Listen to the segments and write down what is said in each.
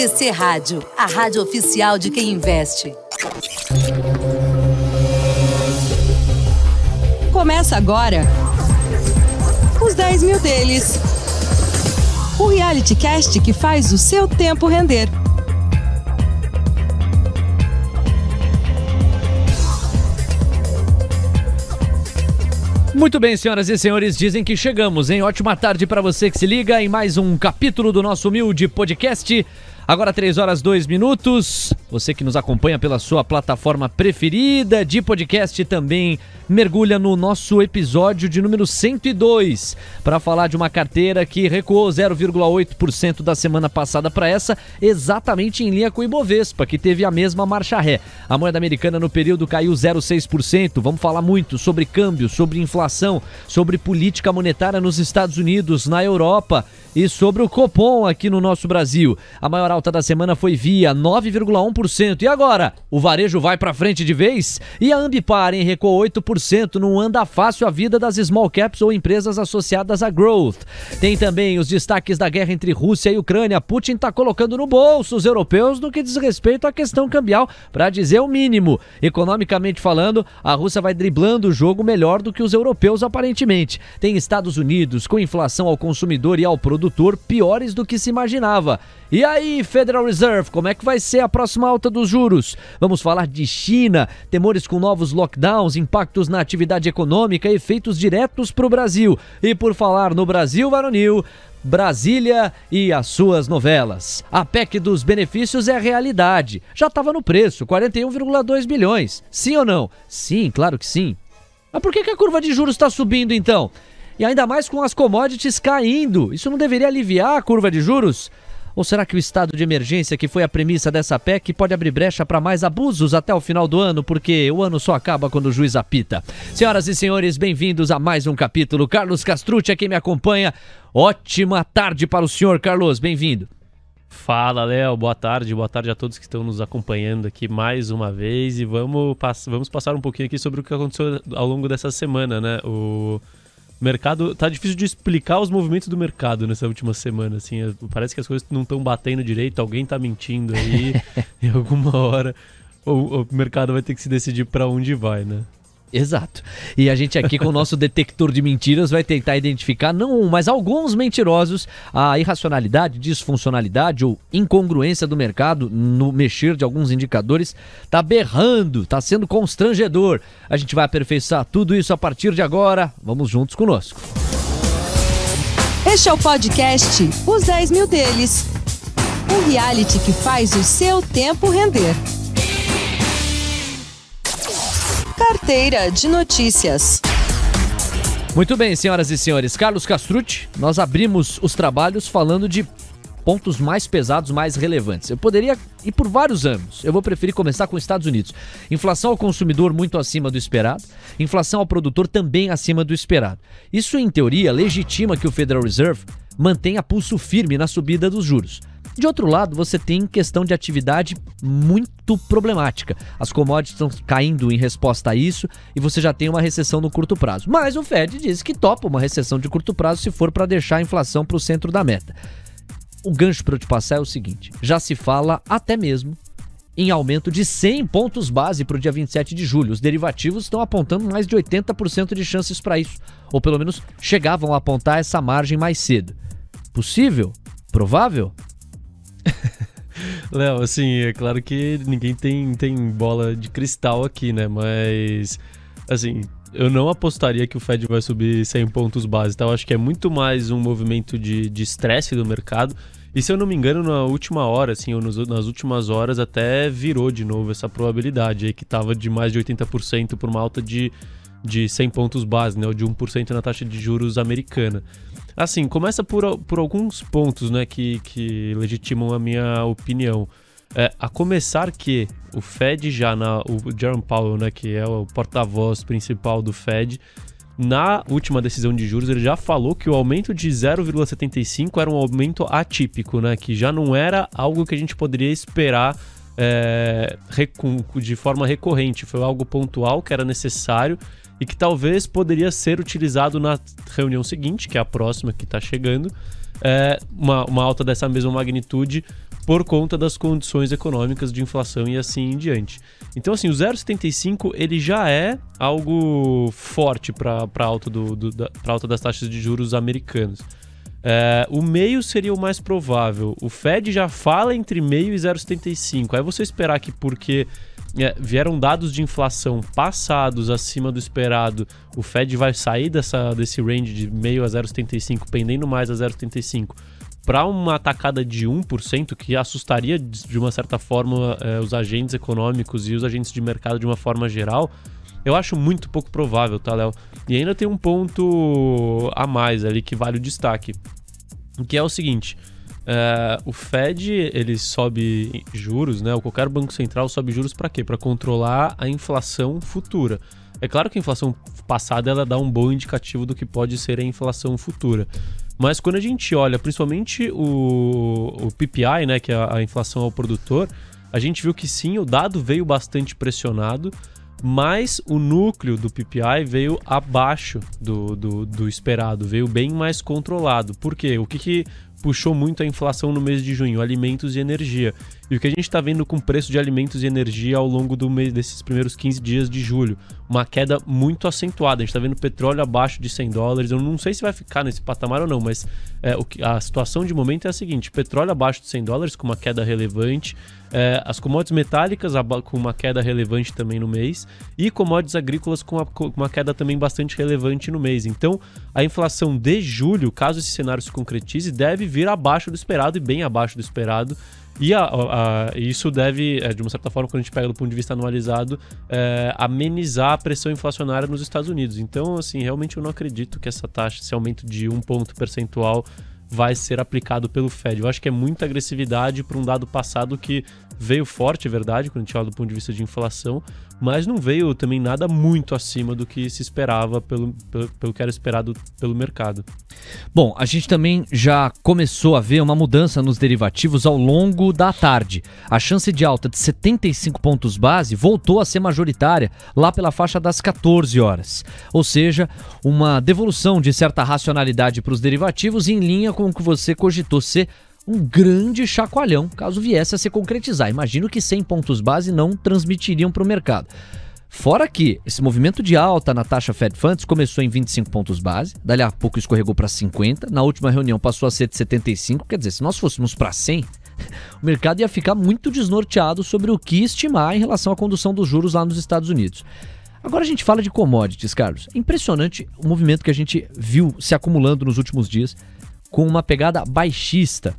BTC Rádio, a rádio oficial de quem investe. Começa agora os 10 mil deles. O reality cast que faz o seu tempo render. Muito bem, senhoras e senhores, dizem que chegamos, hein? Ótima tarde para você que se liga em mais um capítulo do nosso humilde podcast. Agora 3 horas 2 minutos. Você que nos acompanha pela sua plataforma preferida de podcast também mergulha no nosso episódio de número 102 para falar de uma carteira que recuou 0,8% da semana passada para essa, exatamente em linha com o Ibovespa, que teve a mesma marcha ré. A moeda americana no período caiu 0,6%. Vamos falar muito sobre câmbio, sobre inflação, sobre política monetária nos Estados Unidos, na Europa e sobre o Copom aqui no nosso Brasil. A maior alta da semana foi via 9,1%. E agora? O varejo vai para frente de vez? E a Ambipar, hein, recuou 8% não anda fácil a vida das small caps ou empresas associadas a growth. Tem também os destaques da guerra entre Rússia e Ucrânia. Putin está colocando no bolso os europeus no que diz respeito à questão cambial, para dizer o mínimo. Economicamente falando, a Rússia vai driblando o jogo melhor do que os europeus aparentemente. Tem Estados Unidos com inflação ao consumidor e ao produtor piores do que se imaginava. E aí, Federal Reserve, como é que vai ser a próxima alta dos juros? Vamos falar de China, temores com novos lockdowns, impactos na atividade econômica efeitos diretos para o Brasil. E por falar no Brasil varonil, Brasília e as suas novelas. A PEC dos benefícios é a realidade. Já estava no preço, 41,2 bilhões. Sim ou não? Sim, claro que sim. Mas por que, que a curva de juros está subindo então? E ainda mais com as commodities caindo. Isso não deveria aliviar a curva de juros? Ou será que o estado de emergência, que foi a premissa dessa PEC, pode abrir brecha para mais abusos até o final do ano, porque o ano só acaba quando o juiz apita? Senhoras e senhores, bem-vindos a mais um capítulo. Carlos Castrucci é quem me acompanha. Ótima tarde para o senhor, Carlos. Bem-vindo. Fala, Léo. Boa tarde. Boa tarde a todos que estão nos acompanhando aqui mais uma vez. E vamos, vamos passar um pouquinho aqui sobre o que aconteceu ao longo dessa semana, né? O mercado. Tá difícil de explicar os movimentos do mercado nessa última semana, assim. Parece que as coisas não estão batendo direito, alguém tá mentindo aí. em alguma hora o, o mercado vai ter que se decidir para onde vai, né? Exato. E a gente aqui com o nosso detector de mentiras vai tentar identificar não um, mas alguns mentirosos, a irracionalidade, disfuncionalidade ou incongruência do mercado no mexer de alguns indicadores tá berrando, tá sendo constrangedor. A gente vai aperfeiçoar tudo isso a partir de agora. Vamos juntos conosco. Este é o podcast Os 10 Mil Deles. Um reality que faz o seu tempo render. Carteira de Notícias. Muito bem, senhoras e senhores. Carlos Castrucci, nós abrimos os trabalhos falando de pontos mais pesados, mais relevantes. Eu poderia ir por vários anos. Eu vou preferir começar com os Estados Unidos. Inflação ao consumidor muito acima do esperado, inflação ao produtor também acima do esperado. Isso, em teoria, legitima que o Federal Reserve mantenha pulso firme na subida dos juros. De outro lado, você tem questão de atividade muito problemática. As commodities estão caindo em resposta a isso e você já tem uma recessão no curto prazo. Mas o Fed diz que topa uma recessão de curto prazo se for para deixar a inflação para o centro da meta. O gancho para eu te passar é o seguinte: já se fala até mesmo em aumento de 100 pontos base para o dia 27 de julho. Os derivativos estão apontando mais de 80% de chances para isso, ou pelo menos chegavam a apontar essa margem mais cedo. Possível? Provável? Léo, assim, é claro que ninguém tem, tem bola de cristal aqui, né? Mas, assim, eu não apostaria que o Fed vai subir 100 pontos base, tá? Eu acho que é muito mais um movimento de estresse do mercado. E se eu não me engano, na última hora, assim, ou nas últimas horas, até virou de novo essa probabilidade aí, que tava de mais de 80% por uma alta de, de 100 pontos base, né? Ou de 1% na taxa de juros americana. Assim, começa por, por alguns pontos, né, que, que legitimam a minha opinião. É, a começar que o Fed já na o Jerome Powell, né, que é o porta-voz principal do Fed, na última decisão de juros ele já falou que o aumento de 0,75 era um aumento atípico, né, que já não era algo que a gente poderia esperar é, de forma recorrente, foi algo pontual que era necessário e que talvez poderia ser utilizado na reunião seguinte, que é a próxima que está chegando, é, uma, uma alta dessa mesma magnitude por conta das condições econômicas de inflação e assim em diante. Então, assim, o 0,75 ele já é algo forte para a alta, do, do, alta das taxas de juros americanos. É, o meio seria o mais provável. O Fed já fala entre meio e 0,75. Aí você esperar que porque é, vieram dados de inflação passados acima do esperado, o Fed vai sair dessa, desse range de meio a 0,75, pendendo mais a 0,75, para uma atacada de 1%, que assustaria de uma certa forma é, os agentes econômicos e os agentes de mercado de uma forma geral, eu acho muito pouco provável, tá, Léo? E ainda tem um ponto a mais ali que vale o destaque, que é o seguinte. É, o Fed ele sobe juros, né? Ou qualquer banco central sobe juros para quê? Para controlar a inflação futura. É claro que a inflação passada ela dá um bom indicativo do que pode ser a inflação futura. Mas quando a gente olha, principalmente o, o PPI, né, que é a inflação ao produtor, a gente viu que sim, o dado veio bastante pressionado, mas o núcleo do PPI veio abaixo do, do, do esperado, veio bem mais controlado. Por quê? O que, que puxou muito a inflação no mês de junho, alimentos e energia. E o que a gente está vendo com o preço de alimentos e energia ao longo do mês desses primeiros 15 dias de julho, uma queda muito acentuada. A gente está vendo petróleo abaixo de 100 dólares. Eu não sei se vai ficar nesse patamar ou não, mas é, o que, a situação de momento é a seguinte: petróleo abaixo de 100 dólares com uma queda relevante, é, as commodities metálicas com uma queda relevante também no mês e commodities agrícolas com, com uma queda também bastante relevante no mês. Então, a inflação de julho, caso esse cenário se concretize, deve vir abaixo do esperado e bem abaixo do esperado. E a, a, isso deve, é, de uma certa forma, quando a gente pega do ponto de vista anualizado, é, amenizar a pressão inflacionária nos Estados Unidos. Então, assim, realmente eu não acredito que essa taxa, esse aumento de um ponto percentual vai ser aplicado pelo Fed. Eu acho que é muita agressividade para um dado passado que veio forte, é verdade, quando a gente do ponto de vista de inflação, mas não veio também nada muito acima do que se esperava pelo, pelo, pelo, que era esperado pelo mercado. Bom, a gente também já começou a ver uma mudança nos derivativos ao longo da tarde. A chance de alta de 75 pontos base voltou a ser majoritária lá pela faixa das 14 horas. Ou seja, uma devolução de certa racionalidade para os derivativos em linha com o que você cogitou ser um grande chacoalhão caso viesse a se concretizar. Imagino que 100 pontos base não transmitiriam para o mercado. Fora que esse movimento de alta na taxa Fed Funds começou em 25 pontos base, dali a pouco escorregou para 50, na última reunião passou a ser de 75, quer dizer, se nós fôssemos para 100, o mercado ia ficar muito desnorteado sobre o que estimar em relação à condução dos juros lá nos Estados Unidos. Agora a gente fala de commodities, Carlos. Impressionante o movimento que a gente viu se acumulando nos últimos dias com uma pegada baixista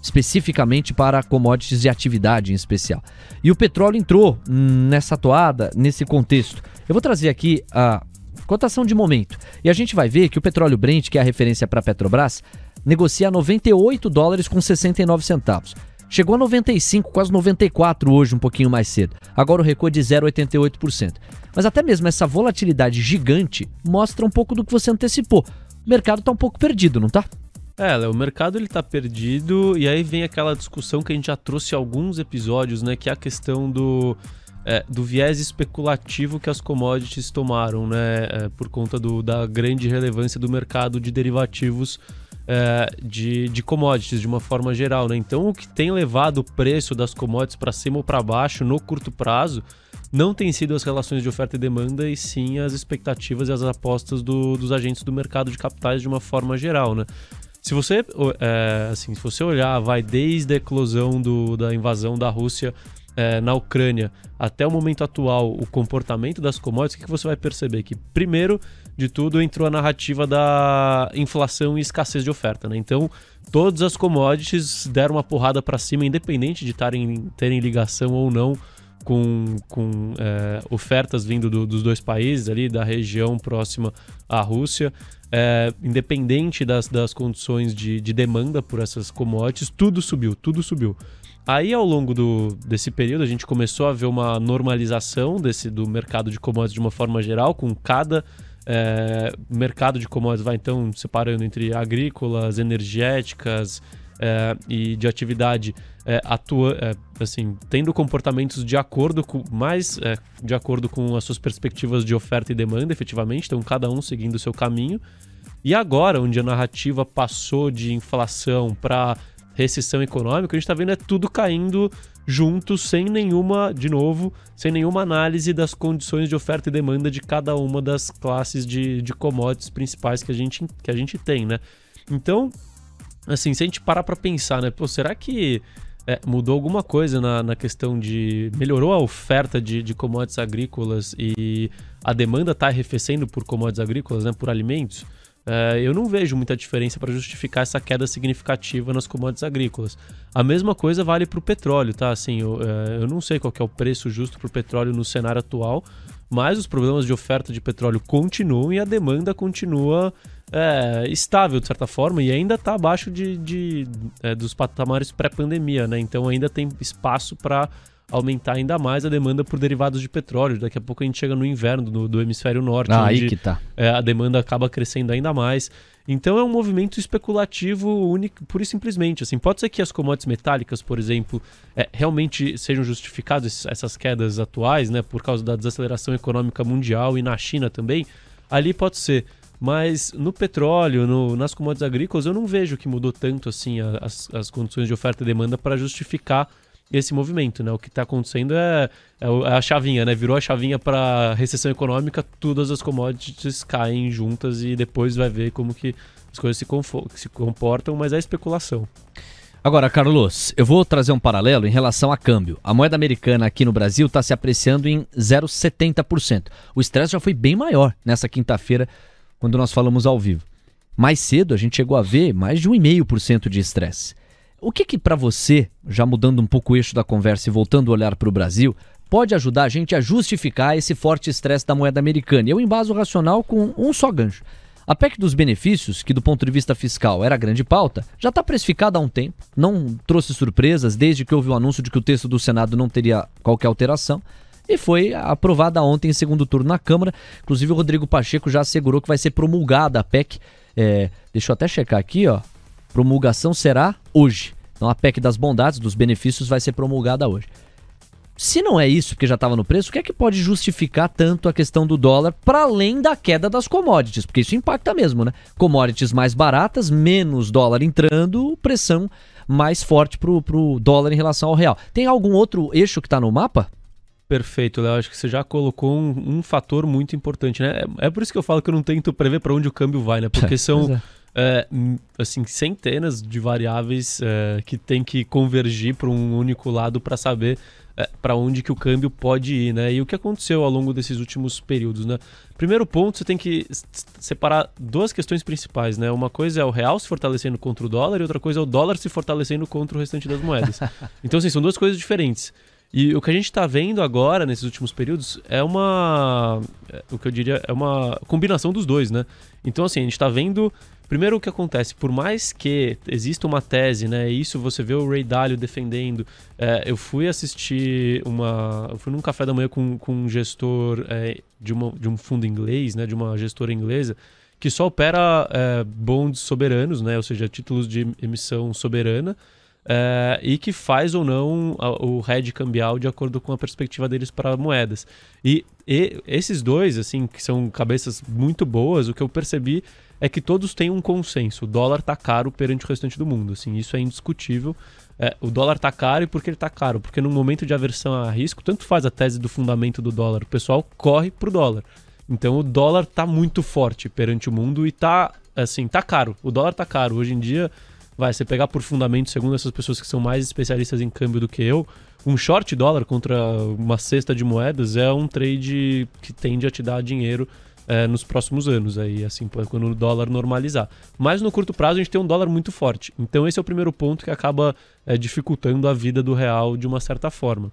especificamente para commodities de atividade em especial. E o petróleo entrou nessa toada, nesse contexto. Eu vou trazer aqui a cotação de momento. E a gente vai ver que o petróleo Brent, que é a referência para a Petrobras, negocia a 98 dólares com 69 centavos. Chegou a 95, quase 94 hoje, um pouquinho mais cedo. Agora o recuo é de 0,88%. Mas até mesmo essa volatilidade gigante mostra um pouco do que você antecipou. O mercado está um pouco perdido, não está? É, o mercado ele tá perdido e aí vem aquela discussão que a gente já trouxe alguns episódios, né, que é a questão do é, do viés especulativo que as commodities tomaram, né, é, por conta do, da grande relevância do mercado de derivativos é, de, de commodities de uma forma geral, né? Então, o que tem levado o preço das commodities para cima ou para baixo no curto prazo não tem sido as relações de oferta e demanda, e sim as expectativas e as apostas do, dos agentes do mercado de capitais de uma forma geral, né? Se você, é, assim, se você olhar, vai desde a eclosão do, da invasão da Rússia é, na Ucrânia até o momento atual, o comportamento das commodities, o que, que você vai perceber? Que, primeiro de tudo, entrou a narrativa da inflação e escassez de oferta. Né? Então, todas as commodities deram uma porrada para cima, independente de tarem, terem ligação ou não com, com é, ofertas vindo do, dos dois países ali, da região próxima à Rússia é, independente das, das condições de, de demanda por essas commodities, tudo subiu, tudo subiu. Aí, ao longo do, desse período, a gente começou a ver uma normalização desse, do mercado de commodities de uma forma geral, com cada é, mercado de commodities vai então separando entre agrícolas, energéticas é, e de atividade é, atua, é, assim, tendo comportamentos de acordo com mais é, de acordo com as suas perspectivas de oferta e demanda, efetivamente, então cada um seguindo o seu caminho. E agora, onde a narrativa passou de inflação para recessão econômica, a gente está vendo é tudo caindo junto, sem nenhuma, de novo, sem nenhuma análise das condições de oferta e demanda de cada uma das classes de, de commodities principais que a gente, que a gente tem, né? Então, assim, se a gente parar para pensar, né? Pô, será que é, mudou alguma coisa na, na questão de. melhorou a oferta de, de commodities agrícolas e a demanda está arrefecendo por commodities agrícolas, né? Por alimentos? É, eu não vejo muita diferença para justificar essa queda significativa nas commodities agrícolas. A mesma coisa vale para o petróleo, tá? Assim, eu, é, eu não sei qual é o preço justo para o petróleo no cenário atual, mas os problemas de oferta de petróleo continuam e a demanda continua é, estável, de certa forma, e ainda está abaixo de, de é, dos patamares pré-pandemia, né? Então ainda tem espaço para aumentar ainda mais a demanda por derivados de petróleo. Daqui a pouco a gente chega no inverno do, do hemisfério norte, ah, onde aí que tá. é, a demanda acaba crescendo ainda mais. Então é um movimento especulativo único, pura e simplesmente. Assim, pode ser que as commodities metálicas, por exemplo, é, realmente sejam justificadas essas quedas atuais, né, por causa da desaceleração econômica mundial e na China também. Ali pode ser. Mas no petróleo, no, nas commodities agrícolas, eu não vejo que mudou tanto assim as, as condições de oferta e demanda para justificar esse movimento, né? O que está acontecendo é, é, é, a chavinha, né? Virou a chavinha para recessão econômica, todas as commodities caem juntas e depois vai ver como que as coisas se, se comportam, mas é especulação. Agora, Carlos, eu vou trazer um paralelo em relação a câmbio. A moeda americana aqui no Brasil está se apreciando em 0,70%. O estresse já foi bem maior nessa quinta-feira, quando nós falamos ao vivo. Mais cedo, a gente chegou a ver mais de 1,5% de estresse. O que que para você, já mudando um pouco o eixo da conversa e voltando a olhar para o Brasil, pode ajudar a gente a justificar esse forte estresse da moeda americana? Eu embaso o racional com um só gancho. A PEC dos benefícios, que do ponto de vista fiscal era a grande pauta, já está precificada há um tempo, não trouxe surpresas desde que houve o anúncio de que o texto do Senado não teria qualquer alteração e foi aprovada ontem em segundo turno na Câmara. Inclusive o Rodrigo Pacheco já assegurou que vai ser promulgada a PEC. É, deixa eu até checar aqui, ó. Promulgação será hoje. Então a PEC das bondades, dos benefícios, vai ser promulgada hoje. Se não é isso, porque já estava no preço, o que é que pode justificar tanto a questão do dólar para além da queda das commodities? Porque isso impacta mesmo, né? Commodities mais baratas, menos dólar entrando, pressão mais forte para o dólar em relação ao real. Tem algum outro eixo que está no mapa? Perfeito, Léo. Acho que você já colocou um, um, fator muito importante, né? É, é, por isso que eu falo que eu não tento prever para onde o câmbio vai, né? Porque são. É é, assim, centenas de variáveis é, que tem que convergir para um único lado para saber é, para onde que o câmbio pode ir, né? E o que aconteceu ao longo desses últimos períodos, né? Primeiro ponto, você tem que separar duas questões principais, né? Uma coisa é o real se fortalecendo contra o dólar e outra coisa é o dólar se fortalecendo contra o restante das moedas. então, assim, são duas coisas diferentes. E o que a gente está vendo agora, nesses últimos períodos, é uma. É, o que eu diria é uma combinação dos dois, né? Então, assim, a gente está vendo Primeiro, o que acontece? Por mais que exista uma tese, né? Isso você vê o Ray Dalio defendendo. É, eu fui assistir uma. Eu fui num café da manhã com, com um gestor é, de, uma, de um fundo inglês, né? De uma gestora inglesa, que só opera é, bonds soberanos, né? Ou seja, títulos de emissão soberana. É, e que faz ou não o hedge cambial de acordo com a perspectiva deles para moedas. E, e, esses dois, assim, que são cabeças muito boas, o que eu percebi é que todos têm um consenso. O dólar está caro perante o restante do mundo. Assim, isso é indiscutível. É, o dólar está caro e por que ele está caro? Porque no momento de aversão a risco, tanto faz a tese do fundamento do dólar, o pessoal corre pro dólar. Então o dólar está muito forte perante o mundo e está assim, tá caro. O dólar está caro. Hoje em dia, vai, você pegar por fundamento, segundo essas pessoas que são mais especialistas em câmbio do que eu, um short dólar contra uma cesta de moedas é um trade que tende a te dar dinheiro é, nos próximos anos, aí, assim, quando o dólar normalizar. Mas no curto prazo a gente tem um dólar muito forte. Então esse é o primeiro ponto que acaba é, dificultando a vida do real de uma certa forma.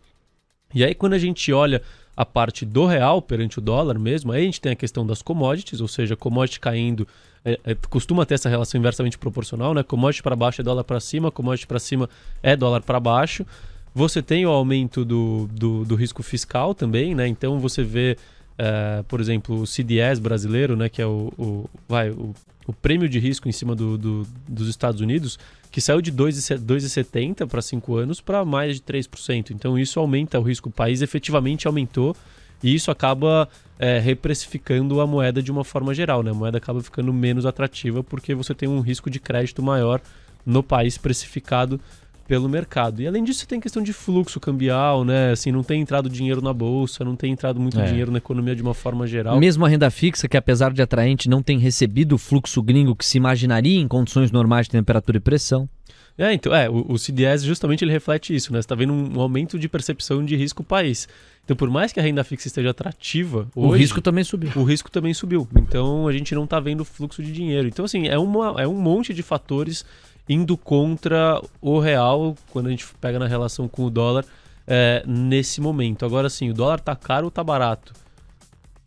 E aí quando a gente olha a parte do real perante o dólar mesmo, aí a gente tem a questão das commodities, ou seja, commodity caindo é, é, costuma ter essa relação inversamente proporcional, né? Commodity para baixo é dólar para cima, commodity para cima é dólar para baixo. Você tem o aumento do, do, do, risco fiscal também, né? Então você vê é, por exemplo, o CDS brasileiro, né, que é o, o vai, o, o, prêmio de risco em cima do, do, dos Estados Unidos, que saiu de 2,70 para 5 anos para mais de 3%. Então isso aumenta o risco. O país efetivamente aumentou e isso acaba é, reprecificando a moeda de uma forma geral. Né? A moeda acaba ficando menos atrativa porque você tem um risco de crédito maior no país precificado pelo mercado. E além disso, tem questão de fluxo cambial, né? Assim, não tem entrado dinheiro na bolsa, não tem entrado muito É. dinheiro na economia de uma forma geral. Mesmo a renda fixa, que apesar de atraente, não tem recebido o fluxo gringo que se imaginaria em condições normais de temperatura e pressão. É, então, é, o, o CDS justamente ele reflete isso, né? Você tá vendo um, um aumento de percepção de risco país. Então, por mais que a renda fixa esteja atrativa, O hoje, risco também subiu. o risco também subiu. Então, a gente não tá vendo fluxo de dinheiro. Então, assim, é, uma, é um monte de fatores indo contra o real quando a gente pega na relação com o dólar é, nesse momento. Agora, sim, o dólar tá caro ou tá barato?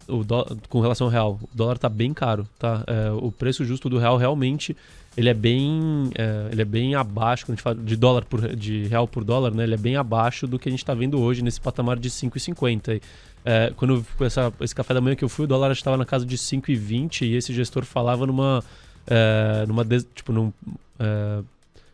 O dó- com relação ao real, o dólar tá bem caro, tá? É, o preço justo do real realmente ele é bem é, ele é bem abaixo quando a gente fala de dólar por de real por dólar, né? Ele é bem abaixo do que a gente está vendo hoje nesse patamar de 5,50. É, quando eu- com essa, esse café da manhã que eu fui, o dólar estava na casa de 5,20 e esse gestor falava numa é, numa tipo num, é,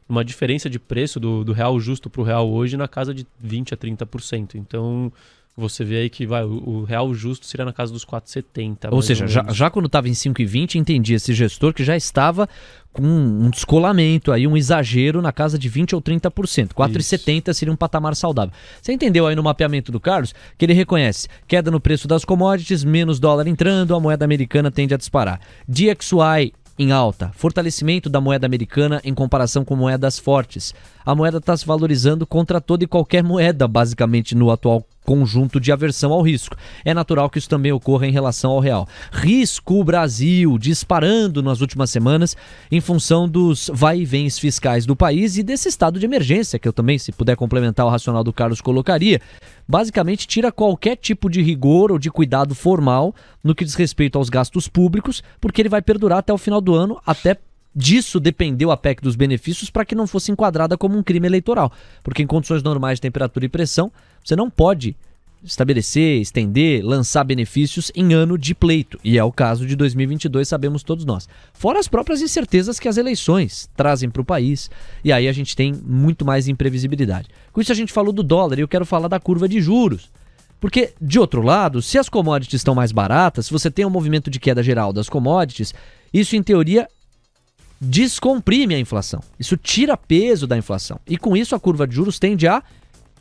numa diferença de preço do, do real justo para o real hoje na casa de 20 a 30%. Então você vê aí que vai, o, real justo seria na casa dos 4,70. Ou seja, já, menos. já quando estava em 5,20, entendi esse gestor que já estava com um descolamento aí, um exagero na casa de 20 ou 30%. 4,70 seria um patamar saudável. Você entendeu aí no mapeamento do Carlos que ele reconhece queda no preço das commodities, menos dólar entrando, a moeda americana tende a disparar. DXY em alta, fortalecimento da moeda americana em comparação com moedas fortes. A moeda está se valorizando contra toda e qualquer moeda, basicamente, no atual conjunto de aversão ao risco. É natural que isso também ocorra em relação ao real. Risco Brasil disparando nas últimas semanas em função dos vai e vens fiscais do país e desse estado de emergência, que eu também, se puder complementar o racional do Carlos, colocaria. Basicamente, tira qualquer tipo de rigor ou de cuidado formal no que diz respeito aos gastos públicos, porque ele vai perdurar até o final do ano, até disso dependeu a PEC dos benefícios para que não fosse enquadrada como um crime eleitoral. Porque em condições normais de temperatura e pressão, você não pode estabelecer, estender, lançar benefícios em ano de pleito. E é o caso de 2022, sabemos todos nós. Fora as próprias incertezas que as eleições trazem para o país. E aí a gente tem muito mais imprevisibilidade. Com isso a gente falou do dólar e eu quero falar da curva de juros. Porque, de outro lado, se as commodities estão mais baratas, se você tem um movimento de queda geral das commodities, isso em teoria descomprime a inflação. Isso tira peso da inflação. E com isso a curva de juros tende a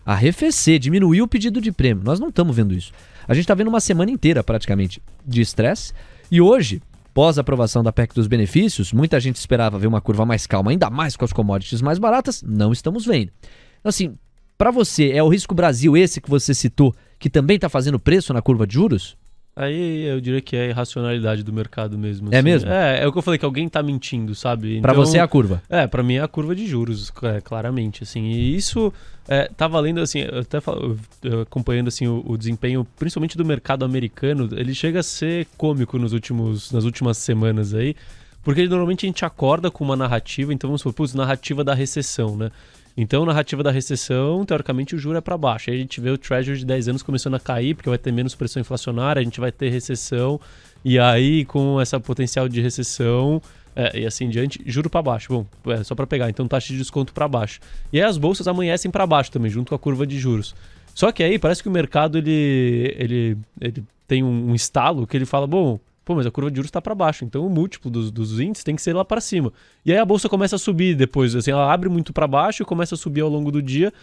arrefecer, diminuir o pedido de prêmio. Nós não estamos vendo isso. A gente está vendo uma semana inteira, praticamente, de estresse. E hoje, pós aprovação da PEC dos benefícios, muita gente esperava ver uma curva mais calma, ainda mais com as commodities mais baratas. Não estamos vendo. Então, assim, para você, é o risco Brasil esse que você citou, que também está fazendo preço na curva de juros? Aí eu diria que é a irracionalidade do mercado mesmo. É assim. mesmo? É, é o que eu falei, que alguém tá mentindo, sabe? Para Então, você é a curva. É, pra mim é a curva de juros, é, claramente, assim. E isso é, tá valendo, assim, eu até falo, eu acompanhando, assim, o, o desempenho, principalmente do mercado americano, ele chega a ser cômico nos últimos, nas últimas semanas aí, porque normalmente a gente acorda com uma narrativa, então vamos supor, putz, narrativa da recessão, né? Então, narrativa da recessão, teoricamente o juro é para baixo. Aí a gente vê o Treasury de 10 anos começando a cair, porque vai ter menos pressão inflacionária, a gente vai ter recessão, e aí com essa potencial de recessão, é, e assim diante, juro para baixo. Bom, é só para pegar, então taxa de desconto para baixo. E aí as bolsas amanhecem para baixo também, junto com a curva de juros. Só que aí parece que o mercado ele, ele, ele tem um, um estalo que ele fala, bom, pô, mas a curva de juros está para baixo, então o múltiplo dos, dos índices tem que ser lá para cima. E aí a bolsa começa a subir depois, assim, ela abre muito para baixo e começa a subir ao longo do dia,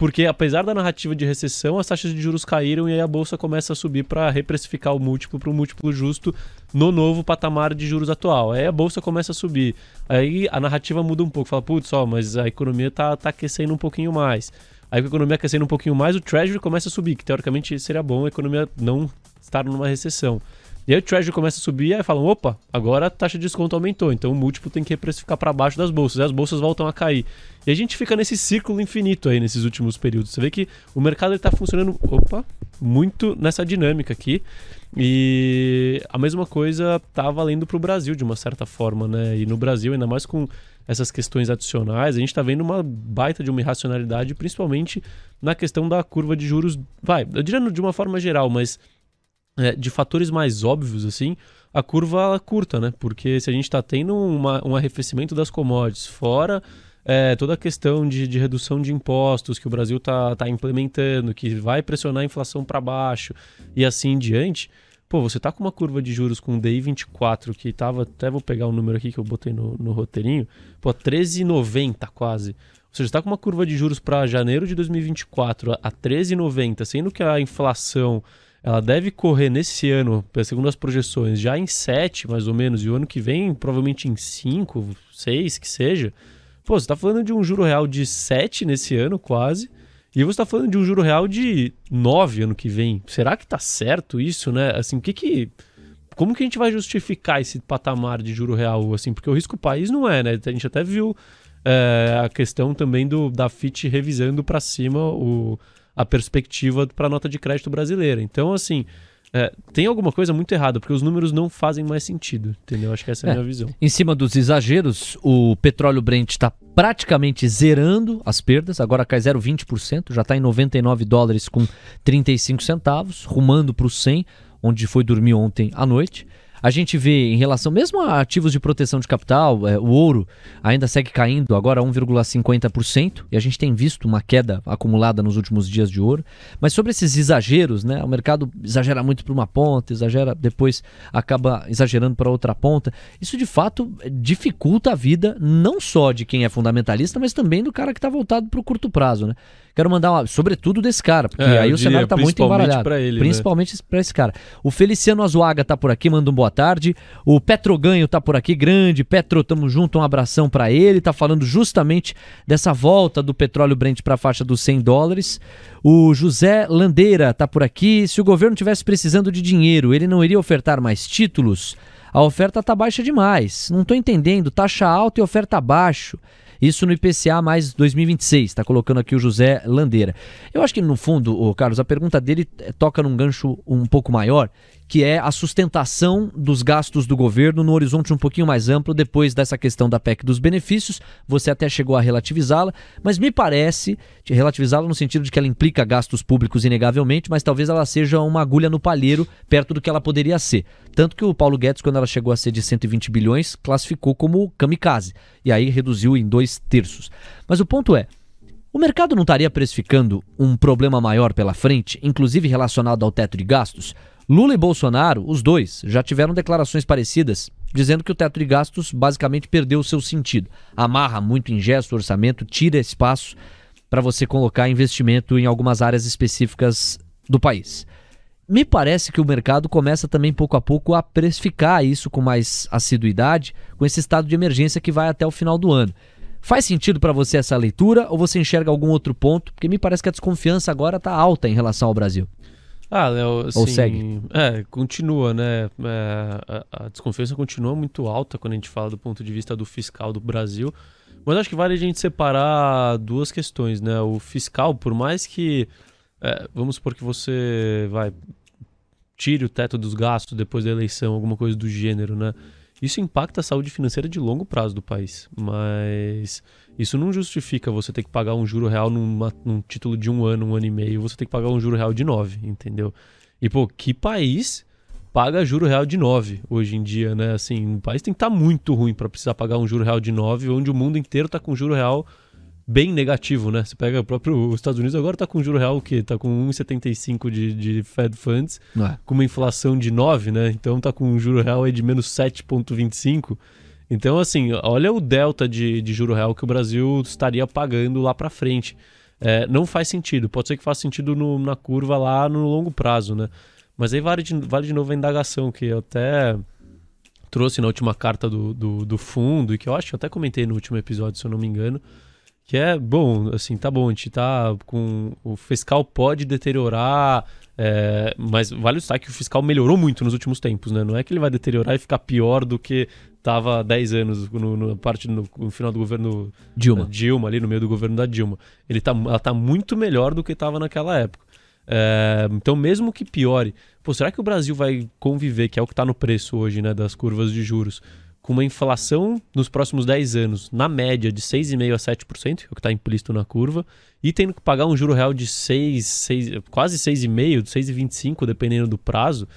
porque apesar da narrativa de recessão, as taxas de juros caíram e aí a bolsa começa a subir para reprecificar o múltiplo para um múltiplo justo no novo patamar de juros atual. Aí a bolsa começa a subir. Aí a narrativa muda um pouco, fala, putz, ó, mas a economia tá, tá aquecendo um pouquinho mais. Aí com a economia aquecendo um pouquinho mais, o Treasury começa a subir, que teoricamente seria bom a economia não estar numa recessão. E aí o Treasury começa a subir, aí falam, opa, agora a taxa de desconto aumentou, então o múltiplo tem que reprecificar para baixo das bolsas, e as bolsas voltam a cair. E a gente fica nesse círculo infinito aí nesses últimos períodos. Você vê que o mercado está funcionando, opa, muito nessa dinâmica aqui. E a mesma coisa tá valendo para o Brasil de uma certa forma, né? E no Brasil, ainda mais com essas questões adicionais, a gente está vendo uma baita de uma irracionalidade, principalmente na questão da curva de juros. Vai, eu diria de uma forma geral, mas é, de fatores mais óbvios, assim, a curva ela curta, né? Porque se a gente está tendo uma, um arrefecimento das commodities, fora é, toda a questão de, de, redução de impostos que o Brasil está tá implementando, que vai pressionar a inflação para baixo e assim em diante, Pô, você tá com uma curva de juros com DI 24 que tava, até vou pegar o número aqui que eu botei no, no roteirinho, pô, 13,90 quase. Ou seja, está com uma curva de juros para janeiro de 2024 a 13,90, sendo que a inflação ela deve correr nesse ano, segundo as projeções, já em 7 mais ou menos, e o ano que vem provavelmente em 5, 6, que seja. Pô, você está falando de um juro real de 7 nesse ano quase, e você está falando de um juro real de 9 ano que vem. Será que está certo isso, né? Assim, o que que... Como que a gente vai justificar esse patamar de juro real, assim? Porque o risco país não é, né? A gente até viu é, a questão também do, da FIT revisando para cima o, a perspectiva para a nota de crédito brasileira. Então, assim, é, tem alguma coisa muito errada, porque os números não fazem mais sentido, entendeu? Acho que essa é a é, minha visão. Em cima dos exageros, o petróleo Brent está praticamente zerando as perdas, agora cai 0,20%, já está em 99 dólares com 35 centavos, rumando para o 100, onde foi dormir ontem à noite. A gente vê em relação mesmo a ativos de proteção de capital, é, o ouro ainda segue caindo, agora 1,50%, e a gente tem visto uma queda acumulada nos últimos dias de ouro. Mas sobre esses exageros, né, o mercado exagera muito para uma ponta, exagera, depois acaba exagerando para outra ponta. Isso de fato dificulta a vida não só de quem é fundamentalista, mas também do cara que está voltado para o curto prazo, né? Quero mandar uma, sobretudo desse cara, porque é, aí o cenário está muito embaralhado. Pra ele, né? principalmente né? para esse cara. O Feliciano Azuaga está por aqui, manda um boa tarde. O Petro Ganho está por aqui, grande. Petro, tamo junto, um abração para ele. Tá falando justamente dessa volta do petróleo Brent para a faixa dos 100 dólares. O José Landeira está por aqui. Se o governo tivesse precisando de dinheiro, ele não iria ofertar mais títulos? A oferta tá baixa demais. Não estou entendendo. Taxa alta e oferta baixo. Isso no IPCA mais 2026, está colocando aqui o José Landeira. Eu acho que no fundo, Carlos, a pergunta dele eh, toca num gancho um pouco maior, que é a sustentação dos gastos do governo no horizonte um pouquinho mais amplo depois dessa questão da PEC dos benefícios. Você até chegou a relativizá-la, mas me parece relativizá-la no sentido de que ela implica gastos públicos inegavelmente, mas talvez ela seja uma agulha no palheiro perto do que ela poderia ser. Tanto que o Paulo Guedes, quando ela chegou a ser de 120 bilhões, classificou como kamikaze e aí reduziu em dois terços. Mas o ponto é, o mercado não estaria precificando um problema maior pela frente, inclusive relacionado ao teto de gastos? Lula e Bolsonaro, os dois, já tiveram declarações parecidas, dizendo que o teto de gastos basicamente perdeu o seu sentido. Amarra muito em o orçamento, tira espaço para você colocar investimento em algumas áreas específicas do país. Me parece que o mercado começa também pouco a pouco a precificar isso com mais assiduidade, com esse estado de emergência que vai até o final do ano. Faz sentido para você essa leitura ou você enxerga algum outro ponto? Porque me parece que a desconfiança agora está alta em relação ao Brasil. Ah, Léo, assim, Ou segue? É, continua, né? É, a, a, desconfiança continua muito alta quando a gente fala do ponto de vista do fiscal do Brasil. Mas acho que vale a gente separar duas questões, né? O fiscal, por mais que. É, vamos supor que você vai tire o teto dos gastos depois da eleição, alguma coisa do gênero, né? Isso impacta a saúde financeira de longo prazo do país, mas isso não justifica você ter que pagar um juro real numa, num título de um ano, um ano e meio, você tem que pagar um juro real de nove, entendeu? E, pô, que país paga juro real de nove hoje em dia, né? Assim, o país tem que estar tá muito ruim para precisar pagar um juro real de nove, onde o mundo inteiro está com juro real bem negativo, né? Você pega o próprio Estados Unidos agora está com juro real o quê? Tá com 1,75 de, de Fed Funds, é. com uma inflação de 9, né? Então está com um juro real aí de menos 7,25. Então, assim, olha o delta de, de juro real que o Brasil estaria pagando lá para frente. É, não faz sentido. Pode ser que faça sentido no, na curva lá no longo prazo, né? Mas aí vale de, vale de novo a indagação, que eu até trouxe na última carta do, do, do fundo, e que eu acho que eu até comentei no último episódio, se eu não me engano, que é bom, assim, tá bom, a gente tá com. O fiscal pode deteriorar, é, mas vale o destaque que o fiscal melhorou muito nos últimos tempos, né? Não é que ele vai deteriorar e ficar pior do que estava há 10 anos no, no, parte, no, no, final do governo Dilma. Dilma, ali no meio do governo da Dilma. Ele tá, ela tá muito melhor do que estava naquela época. É, então, mesmo que piore, pô, será que o Brasil vai conviver, que é o que está no preço hoje, né, das curvas de juros, com uma inflação nos próximos 10 anos, na média, de 6,5% a 7%, que é o que está implícito na curva, e tendo que pagar um juro real de 6, 6 quase 6,5%, 6,25%, dependendo do prazo,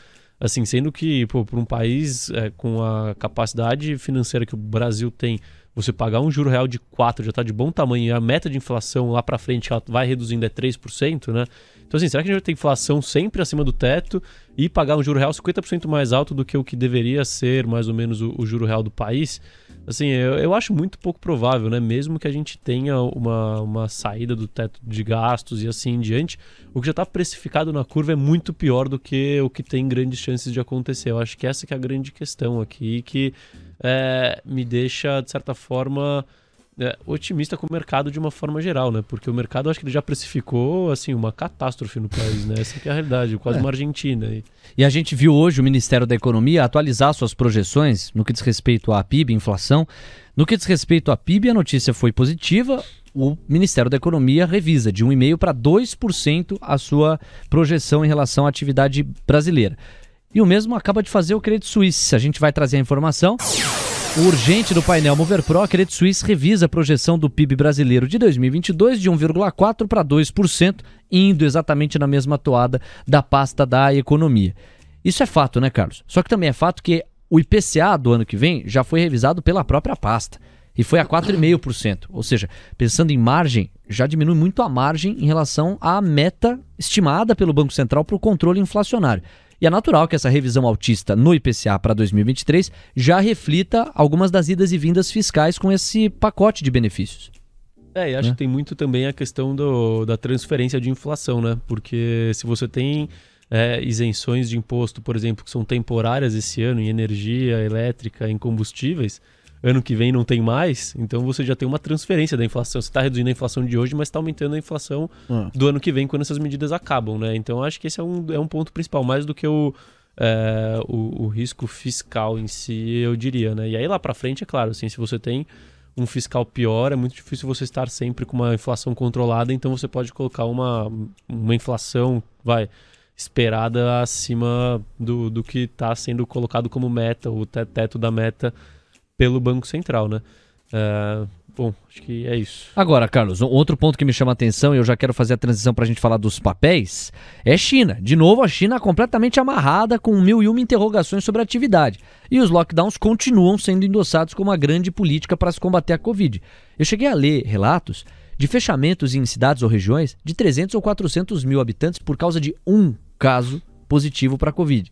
assim, sendo que para um país é, com a capacidade financeira que o Brasil tem você pagar um juro real de 4 já está de bom tamanho e a meta de inflação lá para frente ela vai reduzindo é 3%, né? Então assim, será que a gente vai ter inflação sempre acima do teto e pagar um juro real 50% mais alto do que o que deveria ser mais ou menos o, o juro real do país? Assim, eu, eu acho muito pouco provável, né? Mesmo que a gente tenha uma, uma saída do teto de gastos e assim em diante, o que já está precificado na curva é muito pior do que o que tem grandes chances de acontecer. Eu acho que essa que é a grande questão aqui, que é, me deixa, de certa forma, é, otimista com o mercado de uma forma geral, né? Porque o mercado, acho que ele já precificou, assim, uma catástrofe no país, né? Essa é a realidade, quase é. uma Argentina. E... e a gente viu hoje o Ministério da Economia atualizar suas projeções no que diz respeito à PIB, inflação. No que diz respeito à PIB, a notícia foi positiva. O Ministério da Economia revisa de 1,5% para 2% a sua projeção em relação à atividade brasileira. E o mesmo acaba de fazer o Credit Suisse. A gente vai trazer a informação. O urgente do painel Mover Pro, a Credit Suisse revisa a projeção do PIB brasileiro de 2022 de 1,4% para 2%, indo exatamente na mesma toada da pasta da economia. Isso é fato, né, Carlos? Só que também é fato que o IPCA do ano que vem já foi revisado pela própria pasta e foi a 4,5%. Ou seja, pensando em margem, já diminui muito a margem em relação à meta estimada pelo Banco Central para o controle inflacionário. E é natural que essa revisão altista no IPCA para 2023 já reflita algumas das idas e vindas fiscais com esse pacote de benefícios. É, e acho né? que tem muito também a questão do, da transferência de inflação, né? Porque se você tem é, isenções de imposto, por exemplo, que são temporárias esse ano em energia elétrica, em combustíveis, ano que vem não tem mais, então você já tem uma transferência da inflação. Você está reduzindo a inflação de hoje, mas está aumentando a inflação ah. do ano que vem quando essas medidas acabam, né? Então acho que esse é um, é um ponto principal, mais do que o, é, o, o, risco fiscal em si, eu diria, né? E aí lá para frente, é claro, assim, se você tem um fiscal pior, é muito difícil você estar sempre com uma inflação controlada, então você pode colocar uma, uma inflação, vai, esperada acima do, do que está sendo colocado como meta, o teto da meta pelo Banco Central, né? Uh, bom, acho que é isso. Agora, Carlos, um outro ponto que me chama a atenção e eu já quero fazer a transição para a gente falar dos papéis é China. De novo, a China completamente amarrada com mil e uma interrogações sobre a atividade. E os lockdowns continuam sendo endossados como uma grande política para se combater a Covid. Eu cheguei a ler relatos de fechamentos em cidades ou regiões de 300 ou 400 mil habitantes por causa de um caso positivo para a Covid.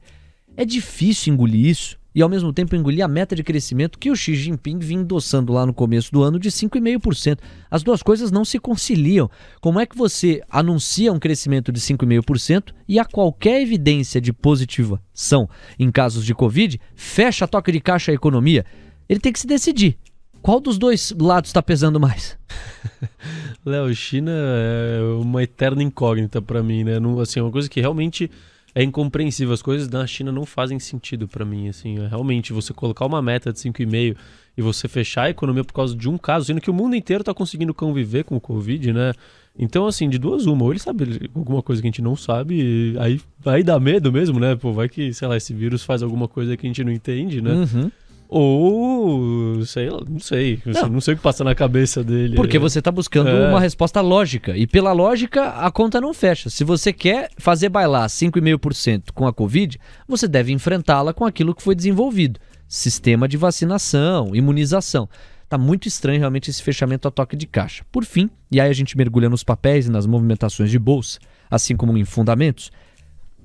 É difícil engolir isso e ao mesmo tempo engolir a meta de crescimento que o Xi Jinping vinha endossando lá no começo do ano de 5,5%. As duas coisas não se conciliam. Como é que você anuncia um crescimento de 5,5% e a qualquer evidência de positivação em casos de Covid, fecha a toca de caixa a economia? Ele tem que se decidir. Qual dos dois lados está pesando mais? Léo, China é uma eterna incógnita para mim, né? Assim, é uma coisa que realmente é incompreensível. As coisas na China não fazem sentido para mim. Assim, é realmente você colocar uma meta de 5,5 e você fechar a economia por causa de um caso, sendo que o mundo inteiro está conseguindo conviver com o Covid, né? Então, assim, de duas uma, ou ele sabe alguma coisa que a gente não sabe, aí, aí dá medo mesmo, né? Pô, vai que, sei lá, esse vírus faz alguma coisa que a gente não entende, né? Uhum. Ou, sei lá, não sei. Não. não sei o que passa na cabeça dele. Porque você está buscando é. uma resposta lógica. E pela lógica, a conta não fecha. Se você quer fazer bailar 5,5% com a Covid, você deve enfrentá-la com aquilo que foi desenvolvido: sistema de vacinação, imunização. Tá muito estranho realmente esse fechamento a toque de caixa. Por fim, e aí a gente mergulha nos papéis e nas movimentações de bolsa, assim como em fundamentos,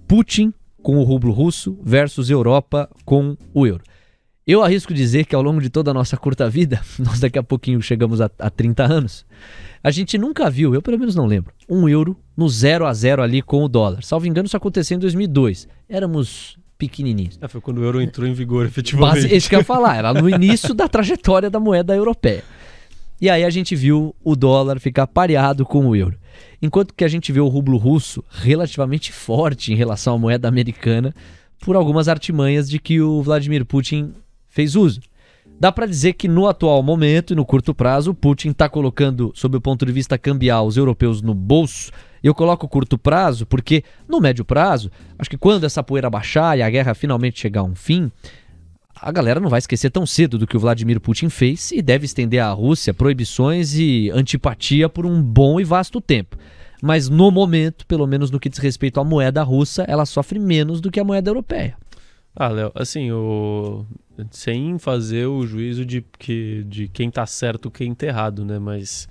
Putin com o rublo russo versus Europa com o euro. Eu arrisco dizer que ao longo de toda a nossa curta vida, nós daqui a pouquinho chegamos a, a 30 anos, a gente nunca viu, eu pelo menos não lembro, um euro no 0 a 0 ali com o dólar. Salvo engano, isso aconteceu em 2002. Éramos pequenininhos. É, foi quando o euro entrou em vigor, efetivamente. Base, isso que eu ia falar, era no início da trajetória da moeda europeia. E aí a gente viu o dólar ficar pareado com o euro. Enquanto que a gente vê o rublo russo relativamente forte em relação à moeda americana, por algumas artimanhas de que o Vladimir Putin fez uso. Dá para dizer que no atual momento e no curto prazo, Putin está colocando, sob o ponto de vista cambial, os europeus no bolso. Eu coloco curto prazo porque, no médio prazo, acho que quando essa poeira baixar e a guerra finalmente chegar a um fim, a galera não vai esquecer tão cedo do que o Vladimir Putin fez e deve estender à Rússia proibições e antipatia por um bom e vasto tempo. Mas no momento, pelo menos no que diz respeito à moeda russa, ela sofre menos do que a moeda europeia. Ah, Léo, assim, o... sem fazer o juízo de, que, de quem tá certo quem tá errado, né? Mas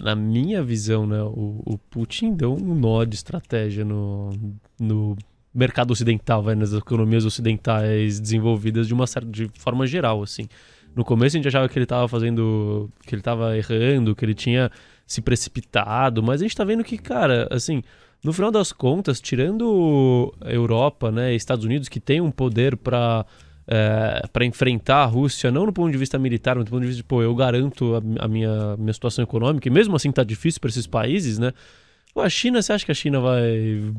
na minha visão, né, o, o Putin deu um nó de estratégia no, no mercado ocidental, vai, nas economias ocidentais desenvolvidas de uma certa de forma geral, assim. No começo a gente achava que ele estava fazendo, que ele estava errando, que ele tinha se precipitado, mas a gente está vendo que, cara, assim, no final das contas, tirando Europa, né, Estados Unidos, que tem um poder para é, para enfrentar a Rússia, não no ponto de vista militar, mas no ponto de vista de, pô, eu garanto a, a minha, minha situação econômica, e mesmo assim tá difícil para esses países, né? Pô, a China, você acha que a China vai,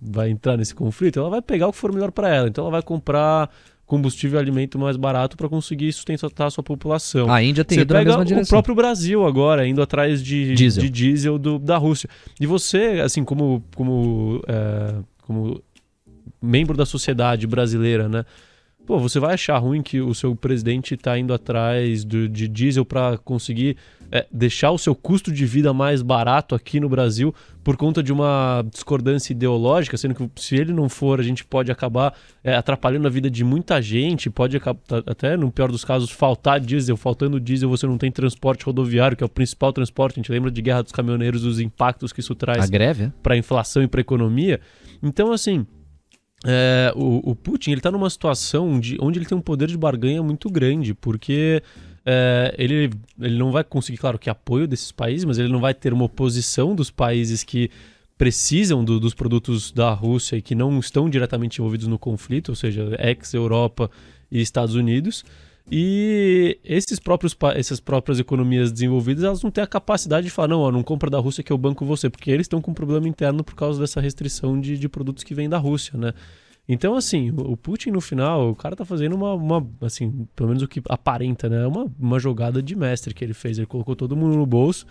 vai entrar nesse conflito? Ela vai pegar o que for melhor para ela, então ela vai comprar combustível e alimento mais barato para conseguir sustentar a sua população. A Índia tem você ido na pega mesma o direção. próprio Brasil agora, indo atrás de Diesel. de diesel do, da Rússia. E você, assim, como, como, é, como membro da sociedade brasileira, né? Pô, você vai achar ruim que o seu presidente está indo atrás do, de diesel para conseguir é, deixar o seu custo de vida mais barato aqui no Brasil por conta de uma discordância ideológica, sendo que se ele não for, a gente pode acabar é, atrapalhando a vida de muita gente, pode acabar, até no pior dos casos, faltar diesel. Faltando diesel, você não tem transporte rodoviário, que é o principal transporte. A gente lembra de Guerra dos Caminhoneiros, os impactos que isso traz é? para a inflação e para a economia. Então, assim, é, o, o Putin ele está numa situação de, onde ele tem um poder de barganha muito grande, porque é, ele, ele não vai conseguir, claro, que apoio desses países, mas ele não vai ter uma oposição dos países que precisam do- dos produtos da Rússia e que não estão diretamente envolvidos no conflito, ou seja, ex-Europa e Estados Unidos. E esses próprios, essas próprias economias desenvolvidas, elas não têm a capacidade de falar, não, ó, não compra da Rússia que eu banco você, porque eles estão com um problema interno por causa dessa restrição de, de produtos que vêm da Rússia, né? Então, assim, o Putin no final, o cara tá fazendo uma, uma assim, pelo menos o que aparenta, né? Uma, uma jogada de mestre que ele fez. Ele colocou todo mundo no bolso.